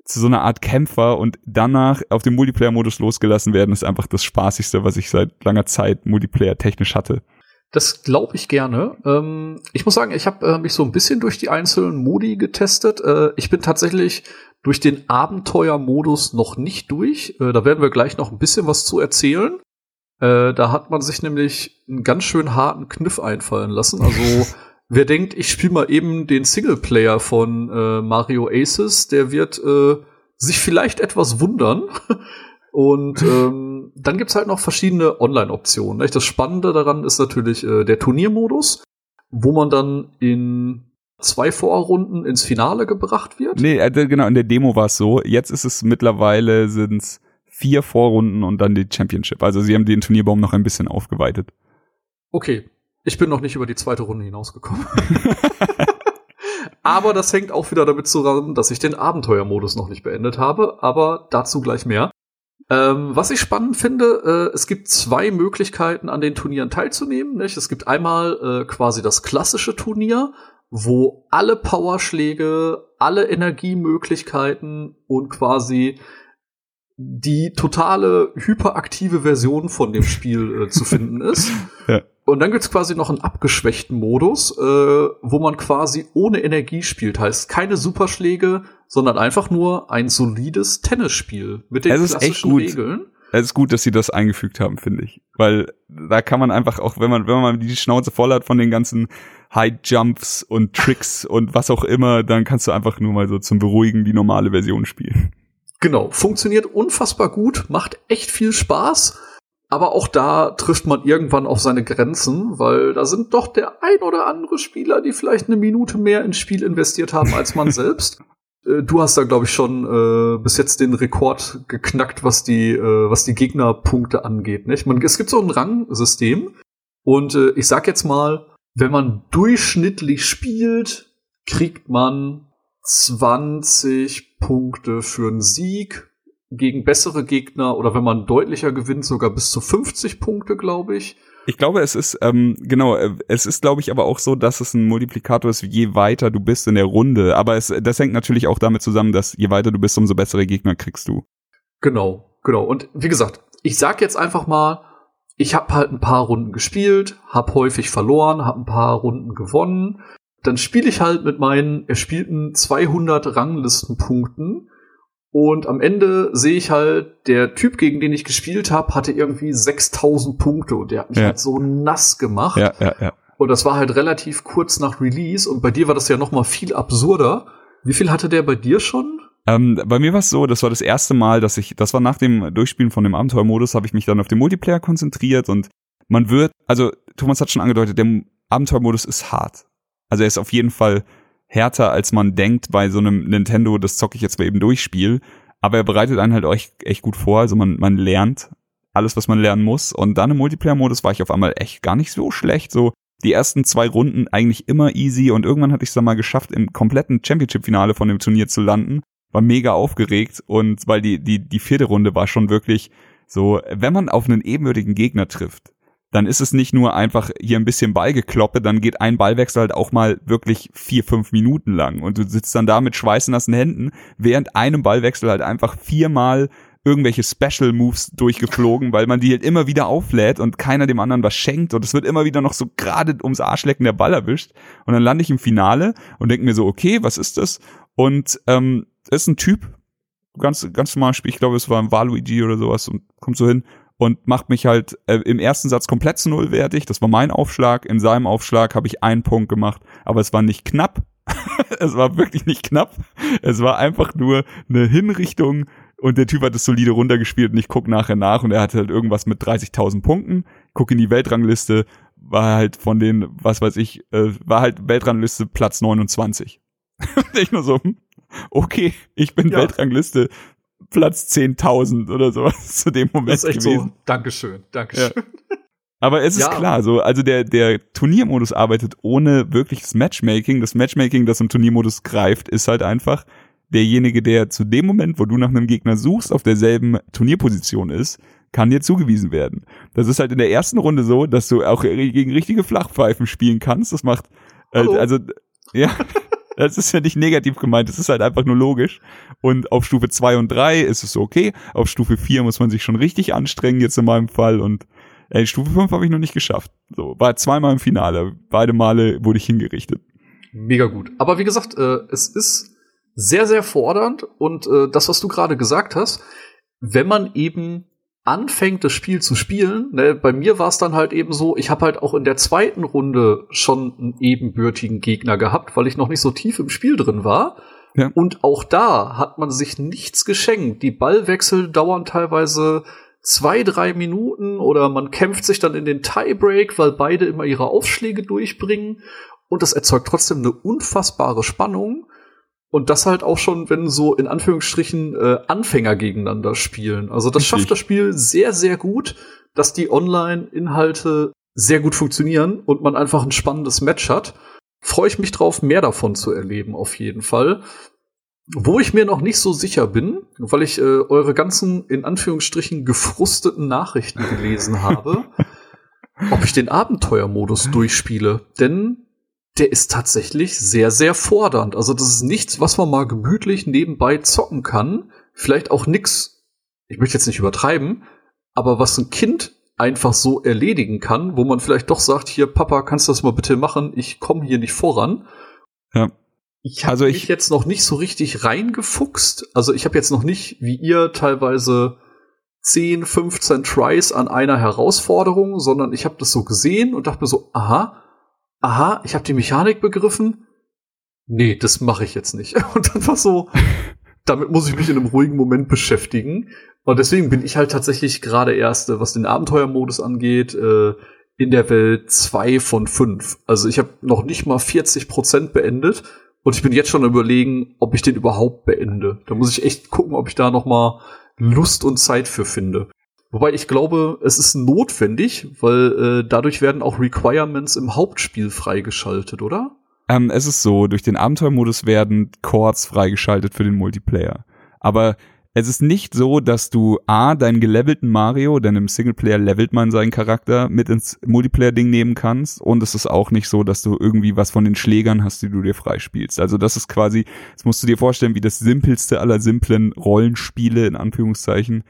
zu so einer Art Kämpfer und danach auf den Multiplayer-Modus losgelassen werden, ist einfach das Spaßigste, was ich seit langer Zeit Multiplayer technisch hatte. Das glaube ich gerne. Ähm, ich muss sagen, ich habe äh, mich so ein bisschen durch die einzelnen Modi getestet. Äh, ich bin tatsächlich durch den Abenteuermodus noch nicht durch. Äh, da werden wir gleich noch ein bisschen was zu erzählen. Äh, da hat man sich nämlich einen ganz schön harten Kniff einfallen lassen. Also wer denkt, ich spiele mal eben den Singleplayer von äh, Mario Aces, der wird äh, sich vielleicht etwas wundern. Und ähm, dann gibt's halt noch verschiedene Online-Optionen. Das Spannende daran ist natürlich äh, der Turniermodus, wo man dann in zwei Vorrunden ins Finale gebracht wird. Nee, äh, genau, in der Demo war es so. Jetzt ist es mittlerweile sind's vier Vorrunden und dann die Championship. Also sie haben den Turnierbaum noch ein bisschen aufgeweitet. Okay, ich bin noch nicht über die zweite Runde hinausgekommen. aber das hängt auch wieder damit zusammen, dass ich den Abenteuermodus noch nicht beendet habe, aber dazu gleich mehr. Ähm, was ich spannend finde, äh, es gibt zwei Möglichkeiten, an den Turnieren teilzunehmen. Nicht? Es gibt einmal äh, quasi das klassische Turnier, wo alle Powerschläge, alle Energiemöglichkeiten und quasi die totale hyperaktive Version von dem Spiel äh, zu finden ist. Ja. Und dann gibt's quasi noch einen abgeschwächten Modus, äh, wo man quasi ohne Energie spielt. Heißt keine Superschläge, sondern einfach nur ein solides Tennisspiel mit den es klassischen Regeln. Es ist gut, dass sie das eingefügt haben, finde ich. Weil da kann man einfach auch, wenn man, wenn man die Schnauze voll hat von den ganzen High Jumps und Tricks und was auch immer, dann kannst du einfach nur mal so zum Beruhigen die normale Version spielen. Genau, funktioniert unfassbar gut, macht echt viel Spaß aber auch da trifft man irgendwann auf seine Grenzen, weil da sind doch der ein oder andere Spieler, die vielleicht eine Minute mehr ins Spiel investiert haben als man selbst. Äh, du hast da, glaube ich, schon äh, bis jetzt den Rekord geknackt, was die, äh, was die Gegnerpunkte angeht. Nicht? Man, es gibt so ein Rangsystem. Und äh, ich sag jetzt mal, wenn man durchschnittlich spielt, kriegt man 20 Punkte für einen Sieg gegen bessere Gegner oder wenn man deutlicher gewinnt, sogar bis zu 50 Punkte, glaube ich. Ich glaube, es ist, ähm, genau, äh, es ist, glaube ich, aber auch so, dass es ein Multiplikator ist, je weiter du bist in der Runde. Aber es, das hängt natürlich auch damit zusammen, dass je weiter du bist, umso bessere Gegner kriegst du. Genau, genau. Und wie gesagt, ich sag jetzt einfach mal, ich habe halt ein paar Runden gespielt, habe häufig verloren, habe ein paar Runden gewonnen. Dann spiele ich halt mit meinen erspielten 200 Ranglistenpunkten und am Ende sehe ich halt, der Typ, gegen den ich gespielt habe, hatte irgendwie 6000 Punkte und der hat mich ja. halt so nass gemacht. Ja, ja, ja. Und das war halt relativ kurz nach Release und bei dir war das ja noch mal viel absurder. Wie viel hatte der bei dir schon? Ähm, bei mir war es so, das war das erste Mal, dass ich, das war nach dem Durchspielen von dem Abenteuermodus, habe ich mich dann auf den Multiplayer konzentriert und man wird, also Thomas hat schon angedeutet, der Abenteuermodus ist hart. Also er ist auf jeden Fall härter, als man denkt bei so einem Nintendo, das zocke ich jetzt mal eben durchspiel. Aber er bereitet einen halt echt, echt gut vor. Also man, man lernt alles, was man lernen muss. Und dann im Multiplayer-Modus war ich auf einmal echt gar nicht so schlecht. So die ersten zwei Runden eigentlich immer easy und irgendwann hatte ich es dann mal geschafft, im kompletten Championship-Finale von dem Turnier zu landen. War mega aufgeregt und weil die, die, die vierte Runde war schon wirklich so, wenn man auf einen ebenwürdigen Gegner trifft, dann ist es nicht nur einfach hier ein bisschen Ballgekloppe, dann geht ein Ballwechsel halt auch mal wirklich vier, fünf Minuten lang. Und du sitzt dann da mit schweißnassen Händen, während einem Ballwechsel halt einfach viermal irgendwelche Special Moves durchgeflogen, weil man die halt immer wieder auflädt und keiner dem anderen was schenkt. Und es wird immer wieder noch so gerade ums Arschlecken der Ball erwischt. Und dann lande ich im Finale und denke mir so, okay, was ist das? Und ähm, ist ein Typ, ganz ganz normal Spiel, ich glaube, es war ein Waluigi oder sowas und kommt so hin und macht mich halt äh, im ersten Satz komplett zu null wertig. Das war mein Aufschlag. In seinem Aufschlag habe ich einen Punkt gemacht, aber es war nicht knapp. es war wirklich nicht knapp. Es war einfach nur eine Hinrichtung und der Typ hat es solide runtergespielt und ich guck nachher nach und er hatte halt irgendwas mit 30.000 Punkten, guck in die Weltrangliste, war halt von den, was weiß ich, äh, war halt Weltrangliste Platz 29. und ich nur so, hm, okay, ich bin Ja. Weltrangliste Platz 10.000 oder sowas zu dem Moment Das ist echt gewesen. so. Dankeschön, Dankeschön. Aber es ist Ja. klar, so, also der, der Turniermodus arbeitet ohne wirkliches Matchmaking. Das Matchmaking, das im Turniermodus greift, ist halt einfach derjenige, der zu dem Moment, wo du nach einem Gegner suchst, auf derselben Turnierposition ist, kann dir zugewiesen werden. Das ist halt in der ersten Runde so, dass du auch gegen richtige Flachpfeifen spielen kannst. Das macht, äh, Hallo. also, ja, das ist ja nicht negativ gemeint, das ist halt einfach nur logisch. Und auf Stufe 2 und 3 ist es okay. Auf Stufe 4 muss man sich schon richtig anstrengen, jetzt in meinem Fall. Und ey, Stufe 5 habe ich noch nicht geschafft. So, war zweimal im Finale. Beide Male wurde ich hingerichtet. Mega gut. Aber wie gesagt, äh, es ist sehr, sehr fordernd und äh, das, was du gerade gesagt hast, wenn man eben anfängt, das Spiel zu spielen, ne, bei mir war es dann halt eben so, ich habe halt auch in der zweiten Runde schon einen ebenbürtigen Gegner gehabt, weil ich noch nicht so tief im Spiel drin war. Ja. Und auch da hat man sich nichts geschenkt. Die Ballwechsel dauern teilweise zwei, drei Minuten oder man kämpft sich dann in den Tiebreak, weil beide immer ihre Aufschläge durchbringen. Und das erzeugt trotzdem eine unfassbare Spannung. Und das halt auch schon, wenn so in Anführungsstrichen äh, Anfänger gegeneinander spielen. Also das Richtig. schafft das Spiel sehr, sehr gut, dass die Online-Inhalte sehr gut funktionieren und man einfach ein spannendes Match hat. Freue ich mich drauf, mehr davon zu erleben, auf jeden Fall. Wo ich mir noch nicht so sicher bin, weil ich äh, eure ganzen, in Anführungsstrichen, gefrusteten Nachrichten gelesen habe, ob ich den Abenteuermodus durchspiele. Denn der ist tatsächlich sehr, sehr fordernd. Also das ist nichts, was man mal gemütlich nebenbei zocken kann. Vielleicht auch nix, ich möchte jetzt nicht übertreiben, aber was ein Kind einfach so erledigen kann, wo man vielleicht doch sagt, hier Papa, kannst du das mal bitte machen? Ich komme hier nicht voran. Ja. Ich habe Also ich- mich jetzt noch nicht so richtig reingefuchst. Also ich habe jetzt noch nicht, wie ihr teilweise 10, 15 Tries an einer Herausforderung, sondern ich habe das so gesehen und dachte mir so, aha, aha, ich habe die Mechanik begriffen. Nee, das mache ich jetzt nicht. Und dann war so, damit muss ich mich in einem ruhigen Moment beschäftigen. Und deswegen bin ich halt tatsächlich gerade erst, äh, was den Abenteuermodus angeht, äh, in der Welt zwei von fünf. Also ich habe noch nicht mal 40 Prozent beendet und ich bin jetzt schon überlegen, ob ich den überhaupt beende. Da muss ich echt gucken, ob ich da noch mal Lust und Zeit für finde. Wobei ich glaube, es ist notwendig, weil äh, dadurch werden auch Requirements im Hauptspiel freigeschaltet, oder? Ähm, es ist so, durch den Abenteuermodus werden Chords freigeschaltet für den Multiplayer. Aber es ist nicht so, dass du A, deinen gelevelten Mario, denn im Singleplayer levelt man seinen Charakter, mit ins Multiplayer-Ding nehmen kannst. Und es ist auch nicht so, dass du irgendwie was von den Schlägern hast, die du dir freispielst. Also das ist quasi, das musst du dir vorstellen, wie das simpelste aller simplen Rollenspiele, in Anführungszeichen.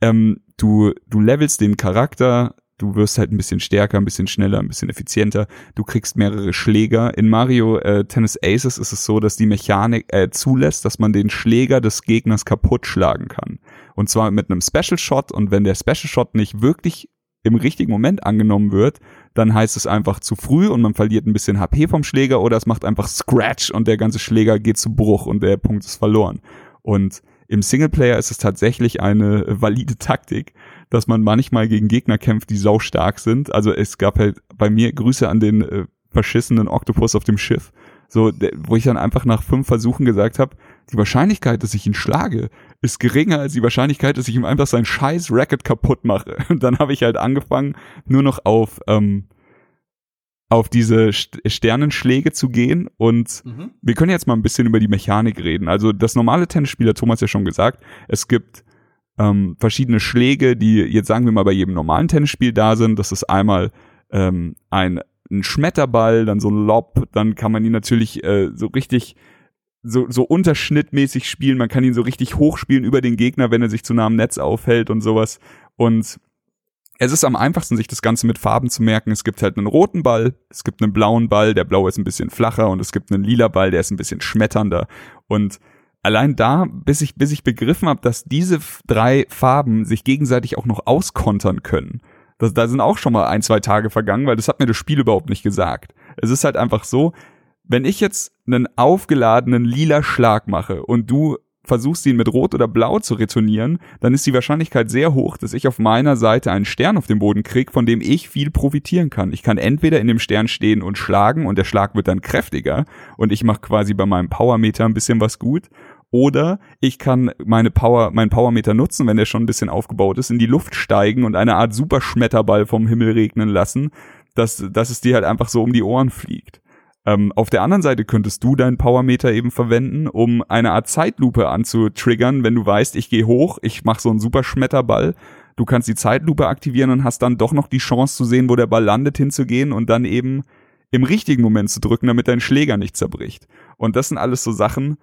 Ähm, du, du levelst den Charakter, du wirst halt ein bisschen stärker, ein bisschen schneller, ein bisschen effizienter. Du kriegst mehrere Schläger. In Mario äh, Tennis Aces ist es so, dass die Mechanik äh, zulässt, dass man den Schläger des Gegners kaputt schlagen kann. Und zwar mit einem Special Shot. Und wenn der Special Shot nicht wirklich im richtigen Moment angenommen wird, dann heißt es einfach zu früh und man verliert ein bisschen HP vom Schläger oder es macht einfach Scratch und der ganze Schläger geht zu Bruch und der Punkt ist verloren. Und im Singleplayer ist es tatsächlich eine valide Taktik, dass man manchmal gegen Gegner kämpft, die sau stark sind. Also es gab halt bei mir Grüße an den äh, verschissenen Oktopus auf dem Schiff, so wo ich dann einfach nach fünf Versuchen gesagt habe, die Wahrscheinlichkeit, dass ich ihn schlage, ist geringer als die Wahrscheinlichkeit, dass ich ihm einfach sein scheiß Racket kaputt mache. Und dann habe ich halt angefangen, nur noch auf ähm, auf diese St Sternenschläge zu gehen und Mhm. wir können jetzt mal ein bisschen über die Mechanik reden. Also das normale Tennisspiel hat Thomas ja schon gesagt. Es gibt ähm, verschiedene Schläge, die jetzt sagen wir mal bei jedem normalen Tennisspiel da sind. Das ist einmal ähm, ein, ein Schmetterball, dann so ein Lob, dann kann man ihn natürlich äh, so richtig so, so unterschnittmäßig spielen. Man kann ihn so richtig hochspielen über den Gegner, wenn er sich zu nah am Netz aufhält und sowas. Und es ist am einfachsten, sich das Ganze mit Farben zu merken. Es gibt halt einen roten Ball, es gibt einen blauen Ball, der blaue ist ein bisschen flacher und es gibt einen lila Ball, der ist ein bisschen schmetternder. Und allein da, bis ich, bis ich begriffen habe, dass diese drei Farben sich gegenseitig auch noch auskontern können. Das, da sind auch schon mal ein, zwei Tage vergangen, weil das hat mir das Spiel überhaupt nicht gesagt. Es ist halt einfach so, wenn ich jetzt einen aufgeladenen lila Schlag mache und du versuchst ihn mit Rot oder Blau zu retournieren, dann ist die Wahrscheinlichkeit sehr hoch, dass ich auf meiner Seite einen Stern auf dem Boden krieg, von dem ich viel profitieren kann. Ich kann entweder in dem Stern stehen und schlagen und der Schlag wird dann kräftiger und ich mache quasi bei meinem Powermeter ein bisschen was gut. Oder ich kann meine Power, meinen Powermeter nutzen, wenn der schon ein bisschen aufgebaut ist, in die Luft steigen und eine Art Superschmetterball vom Himmel regnen lassen, dass, dass es dir halt einfach so um die Ohren fliegt. Ähm, auf der anderen Seite könntest du deinen Powermeter eben verwenden, um eine Art Zeitlupe anzutriggern, wenn du weißt, ich gehe hoch, ich mache so einen Superschmetterball. Du kannst die Zeitlupe aktivieren und hast dann doch noch die Chance zu sehen, wo der Ball landet, hinzugehen und dann eben im richtigen Moment zu drücken, damit dein Schläger nicht zerbricht. Und das sind alles so Sachen,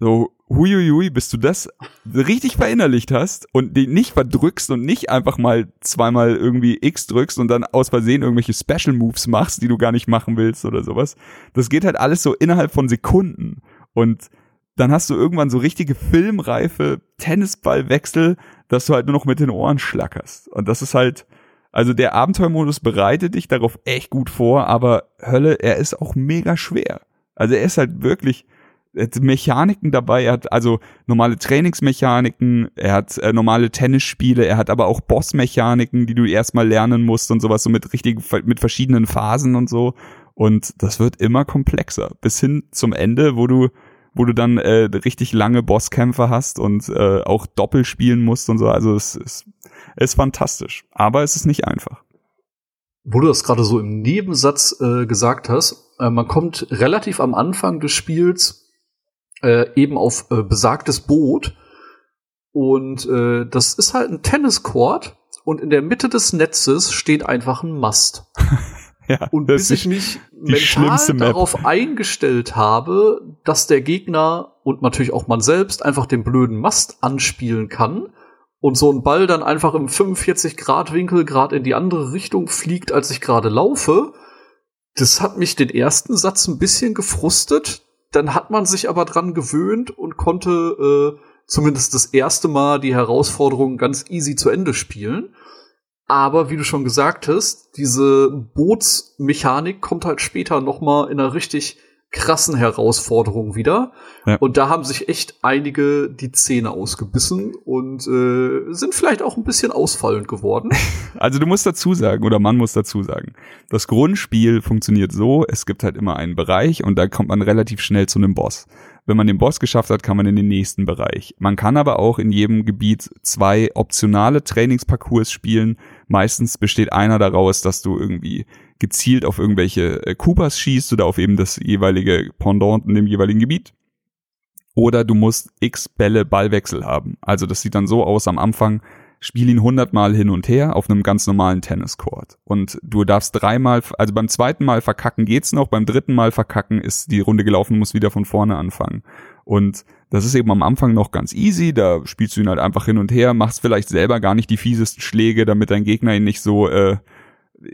so, huiuiui, bis du das richtig verinnerlicht hast und den nicht verdrückst und nicht einfach mal zweimal irgendwie X drückst und dann aus Versehen irgendwelche Special Moves machst, die du gar nicht machen willst oder sowas. Das geht halt alles so innerhalb von Sekunden. Und dann hast du irgendwann so richtige filmreife Tennisballwechsel, dass du halt nur noch mit den Ohren schlackerst. Und das ist halt, also der Abenteuermodus bereitet dich darauf echt gut vor, aber Hölle, er ist auch mega schwer. Also er ist halt wirklich, Mechaniken dabei. Er hat also normale Trainingsmechaniken, er hat äh, normale Tennisspiele, er hat aber auch Bossmechaniken, die du erstmal lernen musst und sowas, so mit richtigen, mit verschiedenen Phasen und so. Und das wird immer komplexer. Bis hin zum Ende, wo du, wo du dann äh, richtig lange Bosskämpfe hast und äh, auch Doppel spielen musst und so. Also es ist, ist fantastisch. Aber es ist nicht einfach. Wo du das gerade so im Nebensatz äh, gesagt hast, äh, man kommt relativ am Anfang des Spiels äh, eben auf äh, besagtes Boot. Und äh, das ist halt ein Tenniscourt und in der Mitte des Netzes steht einfach ein Mast. ja, und bis ich mich mental darauf eingestellt habe, dass der Gegner und natürlich auch man selbst einfach den blöden Mast anspielen kann und so ein Ball dann einfach im 45 Grad Winkel gerade in die andere Richtung fliegt, als ich gerade laufe, das hat mich den ersten Satz ein bisschen gefrustet. Dann hat man sich aber dran gewöhnt und konnte äh, zumindest das erste Mal die Herausforderung ganz easy zu Ende spielen. Aber wie du schon gesagt hast, diese Bootsmechanik kommt halt später noch mal in einer richtig krassen Herausforderungen wieder. Ja. Und da haben sich echt einige die Zähne ausgebissen und äh, sind vielleicht auch ein bisschen ausfallend geworden. Also du musst dazu sagen, oder man muss dazu sagen, das Grundspiel funktioniert so, es gibt halt immer einen Bereich und da kommt man relativ schnell zu einem Boss. Wenn man den Boss geschafft hat, kann man in den nächsten Bereich. Man kann aber auch in jedem Gebiet zwei optionale Trainingsparcours spielen. Meistens besteht einer daraus, dass du irgendwie gezielt auf irgendwelche äh, Koopas schießt oder auf eben das jeweilige Pendant in dem jeweiligen Gebiet. Oder du musst x Bälle Ballwechsel haben. Also das sieht dann so aus am Anfang, spiel ihn hundertmal hin und her auf einem ganz normalen Tenniscourt. Und du darfst dreimal, also beim zweiten Mal verkacken geht's noch, beim dritten Mal verkacken ist die Runde gelaufen, muss wieder von vorne anfangen. Und das ist eben am Anfang noch ganz easy, da spielst du ihn halt einfach hin und her, machst vielleicht selber gar nicht die fiesesten Schläge, damit dein Gegner ihn nicht so äh,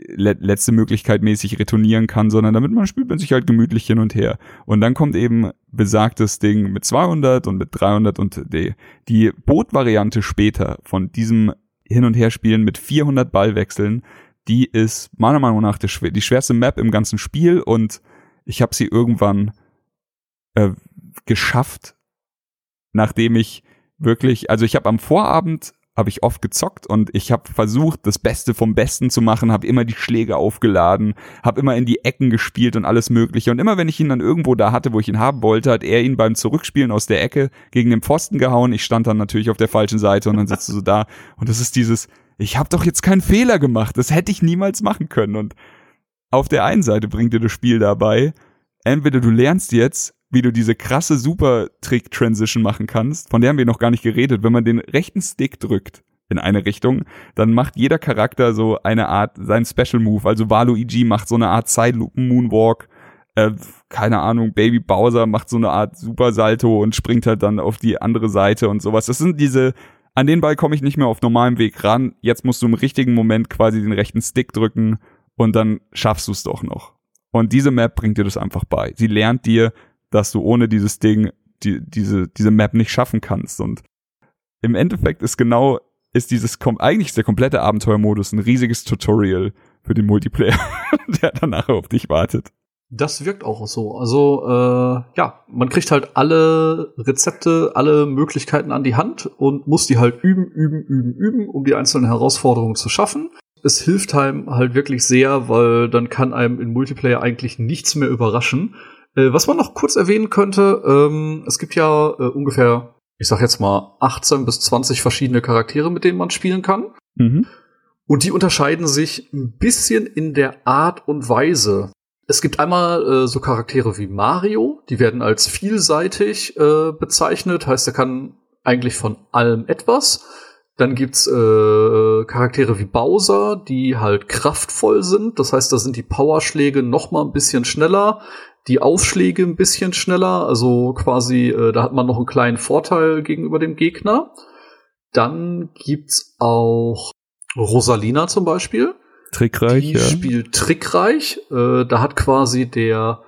le letzte Möglichkeit mäßig retournieren kann, sondern damit man spielt man sich halt gemütlich hin und her. Und dann kommt eben besagtes Ding mit 200 und mit 300 und die, die Boot-Variante später von diesem Hin- und Herspielen mit 400 Ballwechseln, die ist meiner Meinung nach die, die schwerste Map im ganzen Spiel und ich habe sie irgendwann äh, geschafft, nachdem ich wirklich, also ich habe am Vorabend habe ich oft gezockt und ich habe versucht, das Beste vom Besten zu machen, habe immer die Schläge aufgeladen, habe immer in die Ecken gespielt und alles Mögliche. Und immer wenn ich ihn dann irgendwo da hatte, wo ich ihn haben wollte, hat er ihn beim Zurückspielen aus der Ecke gegen den Pfosten gehauen. Ich stand dann natürlich auf der falschen Seite und dann sitzt du so da. Und das ist dieses, ich habe doch jetzt keinen Fehler gemacht. Das hätte ich niemals machen können. Und auf der einen Seite bringt dir das Spiel dabei, entweder du lernst jetzt, wie du diese krasse Super-Trick-Transition machen kannst, von der haben wir noch gar nicht geredet. Wenn man den rechten Stick drückt in eine Richtung, dann macht jeder Charakter so eine Art, sein Special Move. Also Waluigi macht so eine Art Sideloop-Moonwalk. Äh, keine Ahnung, Baby Bowser macht so eine Art Super Salto und springt halt dann auf die andere Seite und sowas. Das sind diese, an den Ball komme ich nicht mehr auf normalem Weg ran. Jetzt musst du im richtigen Moment quasi den rechten Stick drücken und dann schaffst du es doch noch. Und diese Map bringt dir das einfach bei. Sie lernt dir, dass du ohne dieses Ding die, diese, diese Map nicht schaffen kannst. Und im Endeffekt ist genau, ist dieses, eigentlich ist der komplette Abenteuermodus ein riesiges Tutorial für den Multiplayer, der danach auf dich wartet. Das wirkt auch so. Also äh, ja, man kriegt halt alle Rezepte, alle Möglichkeiten an die Hand und muss die halt üben, üben, üben, üben, um die einzelnen Herausforderungen zu schaffen. Es hilft einem halt wirklich sehr, weil dann kann einem in Multiplayer eigentlich nichts mehr überraschen. Äh, was man noch kurz erwähnen könnte, ähm, es gibt ja äh, ungefähr, ich sag jetzt mal, 18 bis 20 verschiedene Charaktere, mit denen man spielen kann. Mhm. Und die unterscheiden sich ein bisschen in der Art und Weise. Es gibt einmal äh, so Charaktere wie Mario, die werden als vielseitig äh, bezeichnet, heißt, er kann eigentlich von allem etwas. Dann gibt's äh, Charaktere wie Bowser, die halt kraftvoll sind. Das heißt, da sind die Powerschläge noch mal ein bisschen schneller, die Aufschläge ein bisschen schneller. Also quasi, äh, da hat man noch einen kleinen Vorteil gegenüber dem Gegner. Dann gibt's auch Rosalina zum Beispiel. Trickreich, Die ja. spielt trickreich. Äh, da hat quasi der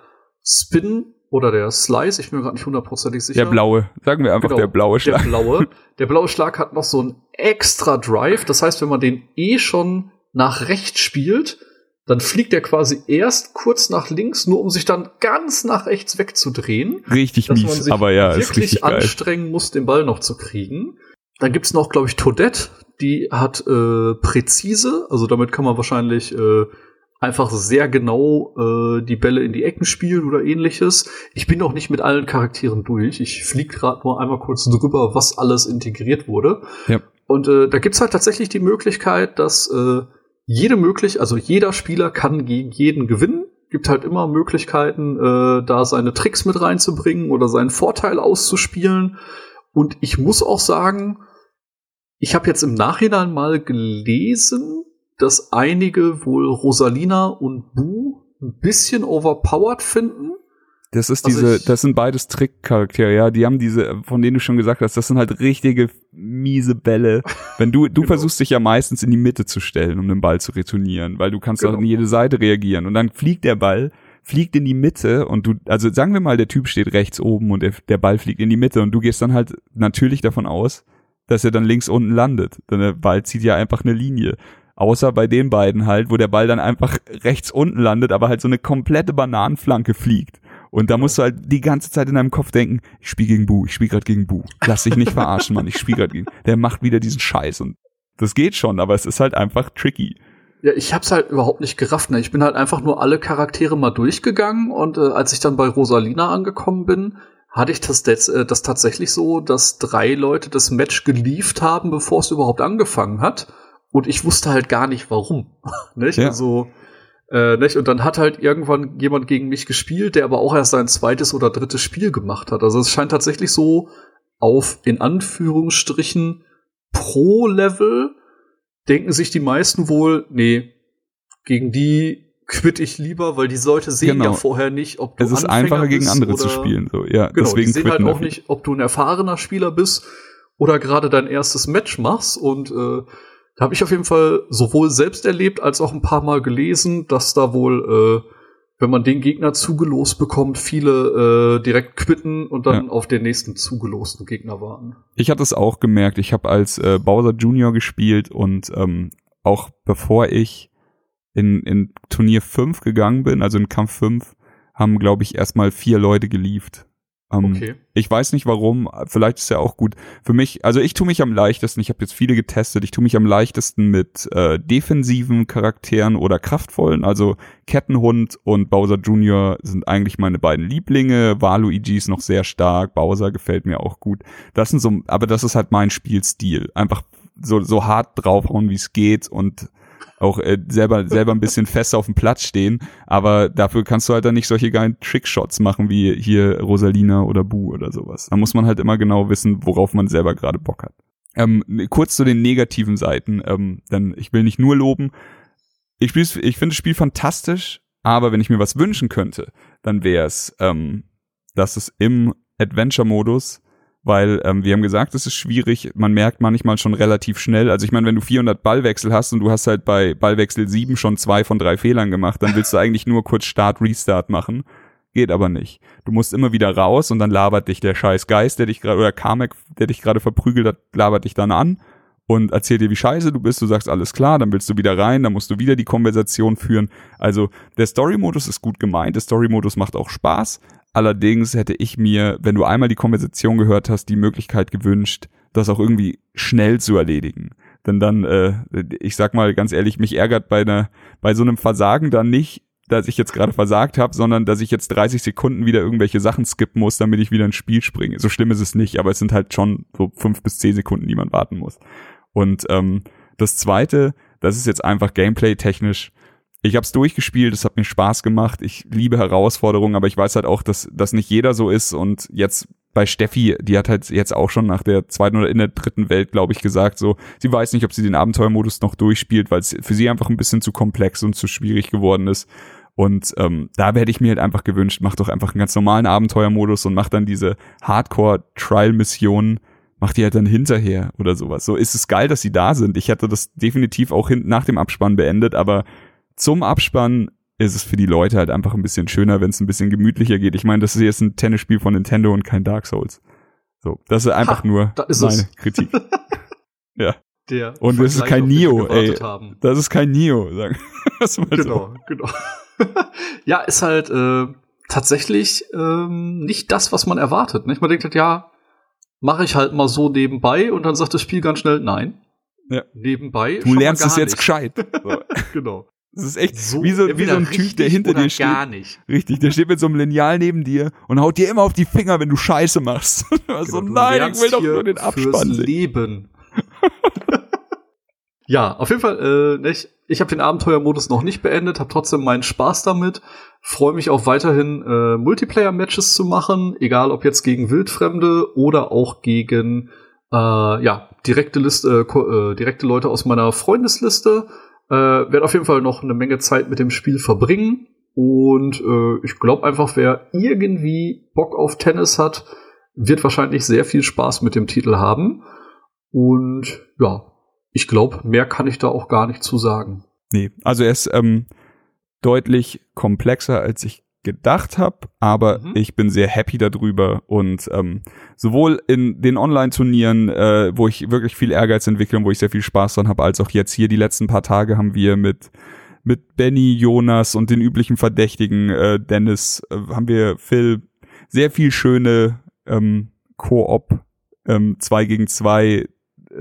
Spin oder der Slice, ich bin mir gerade nicht hundertprozentig sicher. Der blaue. Sagen wir einfach Genau, der blaue Schlag. Der blaue. Der blaue Schlag hat noch so einen extra Drive. Das heißt, wenn man den eh schon nach rechts spielt, dann fliegt er quasi erst kurz nach links, nur um sich dann ganz nach rechts wegzudrehen. Richtig Dass mies, aber ja, ist wirklich richtig geil. anstrengen muss, den Ball noch zu kriegen. Dann gibt's noch, glaube ich, Toadette. Die hat äh, präzise, also damit kann man wahrscheinlich äh, einfach sehr genau äh, die Bälle in die Ecken spielen oder ähnliches. Ich bin noch nicht mit allen Charakteren durch. Ich flieg gerade nur einmal kurz drüber, was alles integriert wurde. Ja. Und äh, da gibt's halt tatsächlich die Möglichkeit, dass äh, jede möglich, also jeder Spieler kann gegen jeden gewinnen. Gibt halt immer Möglichkeiten, äh, da seine Tricks mit reinzubringen oder seinen Vorteil auszuspielen. Und ich muss auch sagen, ich habe jetzt im Nachhinein mal gelesen, dass einige wohl Rosalina und Boo ein bisschen overpowered finden. Das ist Also diese, das sind beides Trickcharaktere, ja. Die haben diese, von denen du schon gesagt hast, das sind halt richtige miese Bälle. Wenn du, du Genau. versuchst dich ja meistens in die Mitte zu stellen, um den Ball zu retournieren, weil du kannst Genau. auch in jede Seite reagieren. Und dann fliegt der Ball, fliegt in die Mitte und du, also sagen wir mal, der Typ steht rechts oben und der, der Ball fliegt in die Mitte und du gehst dann halt natürlich davon aus, dass er dann links unten landet. Denn der Ball zieht ja einfach eine Linie. Außer bei den beiden halt, wo der Ball dann einfach rechts unten landet, aber halt so eine komplette Bananenflanke fliegt. Und da musst du halt die ganze Zeit in deinem Kopf denken, ich spiele gegen Bu, ich spiele gerade gegen Bu. Lass dich nicht verarschen, Mann, ich spiele gerade gegen. Der macht wieder diesen Scheiß und das geht schon, aber es ist halt einfach tricky. Ja, ich hab's halt überhaupt nicht gerafft. Ne? Ich bin halt einfach nur alle Charaktere mal durchgegangen und äh, als ich dann bei Rosalina angekommen bin, hatte ich das, das, äh, das tatsächlich so, dass drei Leute das Match gelieft haben, bevor es überhaupt angefangen hat. Und ich wusste halt gar nicht warum. nicht? Ja. Also, äh, nicht? Und dann hat halt irgendwann jemand gegen mich gespielt, der aber auch erst sein zweites oder drittes Spiel gemacht hat. Also es scheint tatsächlich so auf, in Anführungsstrichen, pro Level denken sich die meisten wohl, nee, gegen die quitt ich lieber, weil die Leute sehen Genau. ja vorher nicht, ob du Es ist Anfänger einfacher gegen andere zu spielen, so, ja. Genau, deswegen die sehen halt auch nicht, ob du ein erfahrener Spieler bist oder gerade dein erstes Match machst. Und äh, da habe ich auf jeden Fall sowohl selbst erlebt als auch ein paar Mal gelesen, dass da wohl, äh, wenn man den Gegner zugelost bekommt, viele äh, direkt quitten und dann Ja. auf den nächsten zugelosten Gegner warten. Ich hatte es auch gemerkt. Ich habe als äh, Bowser Junior gespielt und ähm, auch bevor ich in, in Turnier 5 gegangen bin, also in Kampf 5, haben, glaube ich, erstmal vier Leute gelieft. Ähm, Okay. Ich weiß nicht warum, vielleicht ist ja auch gut. Für mich, also ich tue mich am leichtesten, ich habe jetzt viele getestet, ich tue mich am leichtesten mit äh, defensiven Charakteren oder kraftvollen. Also Kettenhund und Bowser Jr. sind eigentlich meine beiden Lieblinge. Waluigi ist noch sehr stark, Bowser gefällt mir auch gut. Das sind so, aber das ist halt mein Spielstil. Einfach so, so hart draufhauen, wie es geht und auch äh, selber selber ein bisschen fest auf dem Platz stehen, aber dafür kannst du halt dann nicht solche geilen Trickshots machen wie hier Rosalina oder Bu oder sowas. Da muss man halt immer genau wissen, worauf man selber gerade Bock hat. Ähm, kurz zu den negativen Seiten, ähm, denn ich will nicht nur loben. Ich, ich finde das Spiel fantastisch, aber wenn ich mir was wünschen könnte, dann wäre es, ähm, dass es im Adventure-Modus weil ähm, wir haben gesagt, es ist schwierig. Man merkt manchmal schon relativ schnell. Also ich meine, wenn du 400 Ballwechsel hast und du hast halt bei Ballwechsel 7 schon zwei von drei Fehlern gemacht, dann willst du eigentlich nur kurz Start, Restart machen. Geht aber nicht. Du musst immer wieder raus und dann labert dich der scheiß Geist, der dich gerade, oder Kamek, der dich gerade verprügelt hat, labert dich dann an. und erzählt dir, wie scheiße du bist. Du sagst alles klar, dann willst du wieder rein, dann musst du wieder die Konversation führen. Also der Story-Modus ist gut gemeint, der Story-Modus macht auch Spaß. Allerdings hätte ich mir, wenn du einmal die Konversation gehört hast, die Möglichkeit gewünscht, das auch irgendwie schnell zu erledigen. Denn dann, äh, ich sag mal ganz ehrlich, mich ärgert bei einer, bei so einem Versagen dann nicht, dass ich jetzt gerade versagt habe, sondern dass ich jetzt 30 Sekunden wieder irgendwelche Sachen skippen muss, damit ich wieder ins Spiel springe. So schlimm ist es nicht, aber es sind halt schon so fünf bis zehn Sekunden, die man warten muss. Und ähm, das zweite, das ist jetzt einfach gameplay-technisch. Ich habe es durchgespielt, es hat mir Spaß gemacht. Ich liebe Herausforderungen, aber ich weiß halt auch, dass das nicht jeder so ist. Und jetzt bei Steffi, die hat halt jetzt auch schon nach der zweiten oder in der dritten Welt, glaube ich, gesagt, so, sie weiß nicht, ob sie den Abenteuermodus noch durchspielt, weil es für sie einfach ein bisschen zu komplex und zu schwierig geworden ist. Und ähm, da hätte ich mir halt einfach gewünscht, mach doch einfach einen ganz normalen Abenteuermodus und mach dann diese Hardcore-Trial-Missionen, mach die halt dann hinterher oder sowas. So ist es geil, dass sie da sind. Ich hätte das definitiv auch hinten nach dem Abspann beendet, aber zum Abspann ist es für die Leute halt einfach ein bisschen schöner, wenn es ein bisschen gemütlicher geht. Ich meine, das ist jetzt ein Tennisspiel von Nintendo und kein Dark Souls. So, das ist einfach ha, nur ist meine es. Kritik. ja. Der und das ist kein Nio, ey. Haben. Das ist kein Nio, sagen. genau, so. genau. ja, ist halt äh, tatsächlich ähm, nicht das, was man erwartet. Nicht? Man denkt halt, ja, mache ich halt mal so nebenbei und dann sagt das Spiel ganz schnell nein. Ja. Nebenbei. Du lernst es jetzt gescheit. So. genau. Das ist echt so, wie so, wie so ein Typ, der hinter dir steht. Gar nicht. Richtig, der steht mit so einem Lineal neben dir und haut dir immer auf die Finger, wenn du Scheiße machst. Genau, so, nein, ich will doch nur den Abspann. Leben. ja, auf jeden Fall, äh, ich, ich habe den Abenteuermodus noch nicht beendet, habe trotzdem meinen Spaß damit. Freue mich auch weiterhin, äh, Multiplayer-Matches zu machen, egal ob jetzt gegen Wildfremde oder auch gegen äh, ja, direkte Liste, äh, äh direkte Leute aus meiner Freundesliste. Äh, werde auf jeden Fall noch eine Menge Zeit mit dem Spiel verbringen. Und äh, ich glaube einfach, wer irgendwie Bock auf Tennis hat, wird wahrscheinlich sehr viel Spaß mit dem Titel haben. Und ja, ich glaube, mehr kann ich da auch gar nicht zu sagen. Nee, also er ist ähm, deutlich komplexer, als ich gedacht habe, aber mhm. ich bin sehr happy darüber und ähm, sowohl in den Online-Turnieren, äh, wo ich wirklich viel Ehrgeiz entwickle und wo ich sehr viel Spaß dran habe, als auch jetzt hier die letzten paar Tage haben wir mit mit Benny, Jonas und den üblichen Verdächtigen, äh, Dennis, äh, haben wir Phil sehr viel schöne ähm, Koop ähm, 2 gegen 2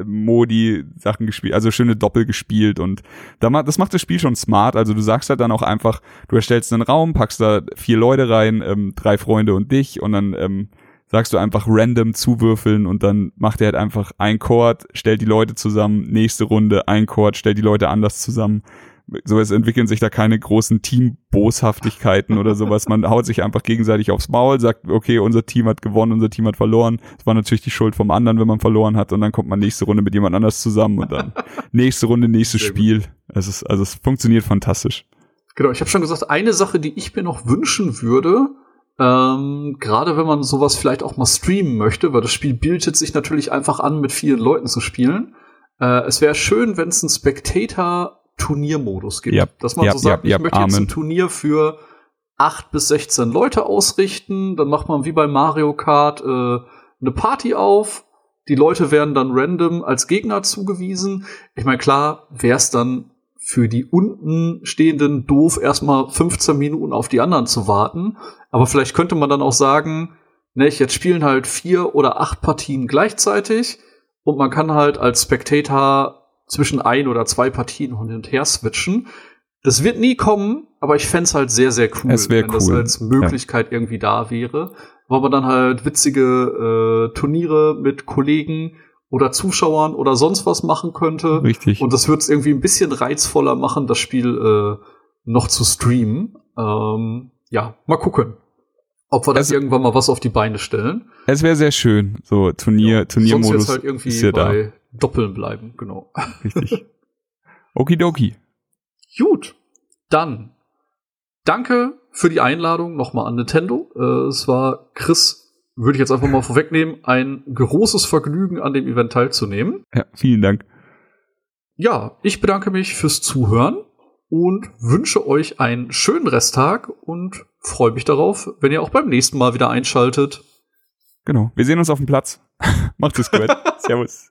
Modi Sachen gespielt, also schöne Doppel gespielt und das macht das Spiel schon smart. Also du sagst halt dann auch einfach, du erstellst einen Raum, packst da vier Leute rein, ähm, drei Freunde und dich und dann ähm, sagst du einfach random zuwürfeln und dann macht er halt einfach ein Chord, stellt die Leute zusammen, nächste Runde ein Chord, stellt die Leute anders zusammen so es entwickeln sich da keine großen Teamboshaftigkeiten oder sowas. Man haut sich einfach gegenseitig aufs Maul, sagt, okay, unser Team hat gewonnen, unser Team hat verloren. Es war natürlich die Schuld vom anderen, wenn man verloren hat und dann kommt man nächste Runde mit jemand anders zusammen und dann nächste Runde, nächstes Spiel. Es ist, also es funktioniert fantastisch. Genau, ich habe schon gesagt, eine Sache, die ich mir noch wünschen würde, ähm, gerade wenn man sowas vielleicht auch mal streamen möchte, weil das Spiel bietet sich natürlich einfach an, mit vielen Leuten zu spielen. Äh, es wäre schön, wenn es einen Spectator Turniermodus gibt. Yep, dass man yep, so sagt, yep, ich möchte jetzt ein Turnier für acht bis 16 Leute ausrichten, dann macht man wie bei Mario Kart äh, eine Party auf, die Leute werden dann random als Gegner zugewiesen. Ich meine, klar wäre es dann für die unten stehenden doof, erstmal 15 Minuten auf die anderen zu warten. Aber vielleicht könnte man dann auch sagen, ne, jetzt spielen halt vier oder acht Partien gleichzeitig und man kann halt als Spectator zwischen ein oder zwei Partien hin und her switchen. Das wird nie kommen, aber ich fände halt sehr, sehr cool, wenn cool. das als Möglichkeit ja. irgendwie da wäre. Weil man dann halt witzige äh, Turniere mit Kollegen oder Zuschauern oder sonst was machen könnte. Richtig. Und das würde es irgendwie ein bisschen reizvoller machen, das Spiel äh, noch zu streamen. Ähm, ja, mal gucken. Ob wir das also, irgendwann mal was auf die Beine stellen. Es wäre sehr schön, so Turnier, ja, Turniermodus. Sonst jetzt halt irgendwie ist ja bei da. Doppeln bleiben, genau. Richtig. Okidoki. Gut. Dann danke für die Einladung nochmal an Nintendo. Äh, es war Chris, würde ich jetzt einfach mal vorwegnehmen, ein großes Vergnügen, an dem Event teilzunehmen. Ja, vielen Dank. Ja, ich bedanke mich fürs Zuhören und wünsche euch einen schönen Resttag und freue mich darauf, wenn ihr auch beim nächsten Mal wieder einschaltet. Genau. Wir sehen uns auf dem Platz. Macht es gut. Servus.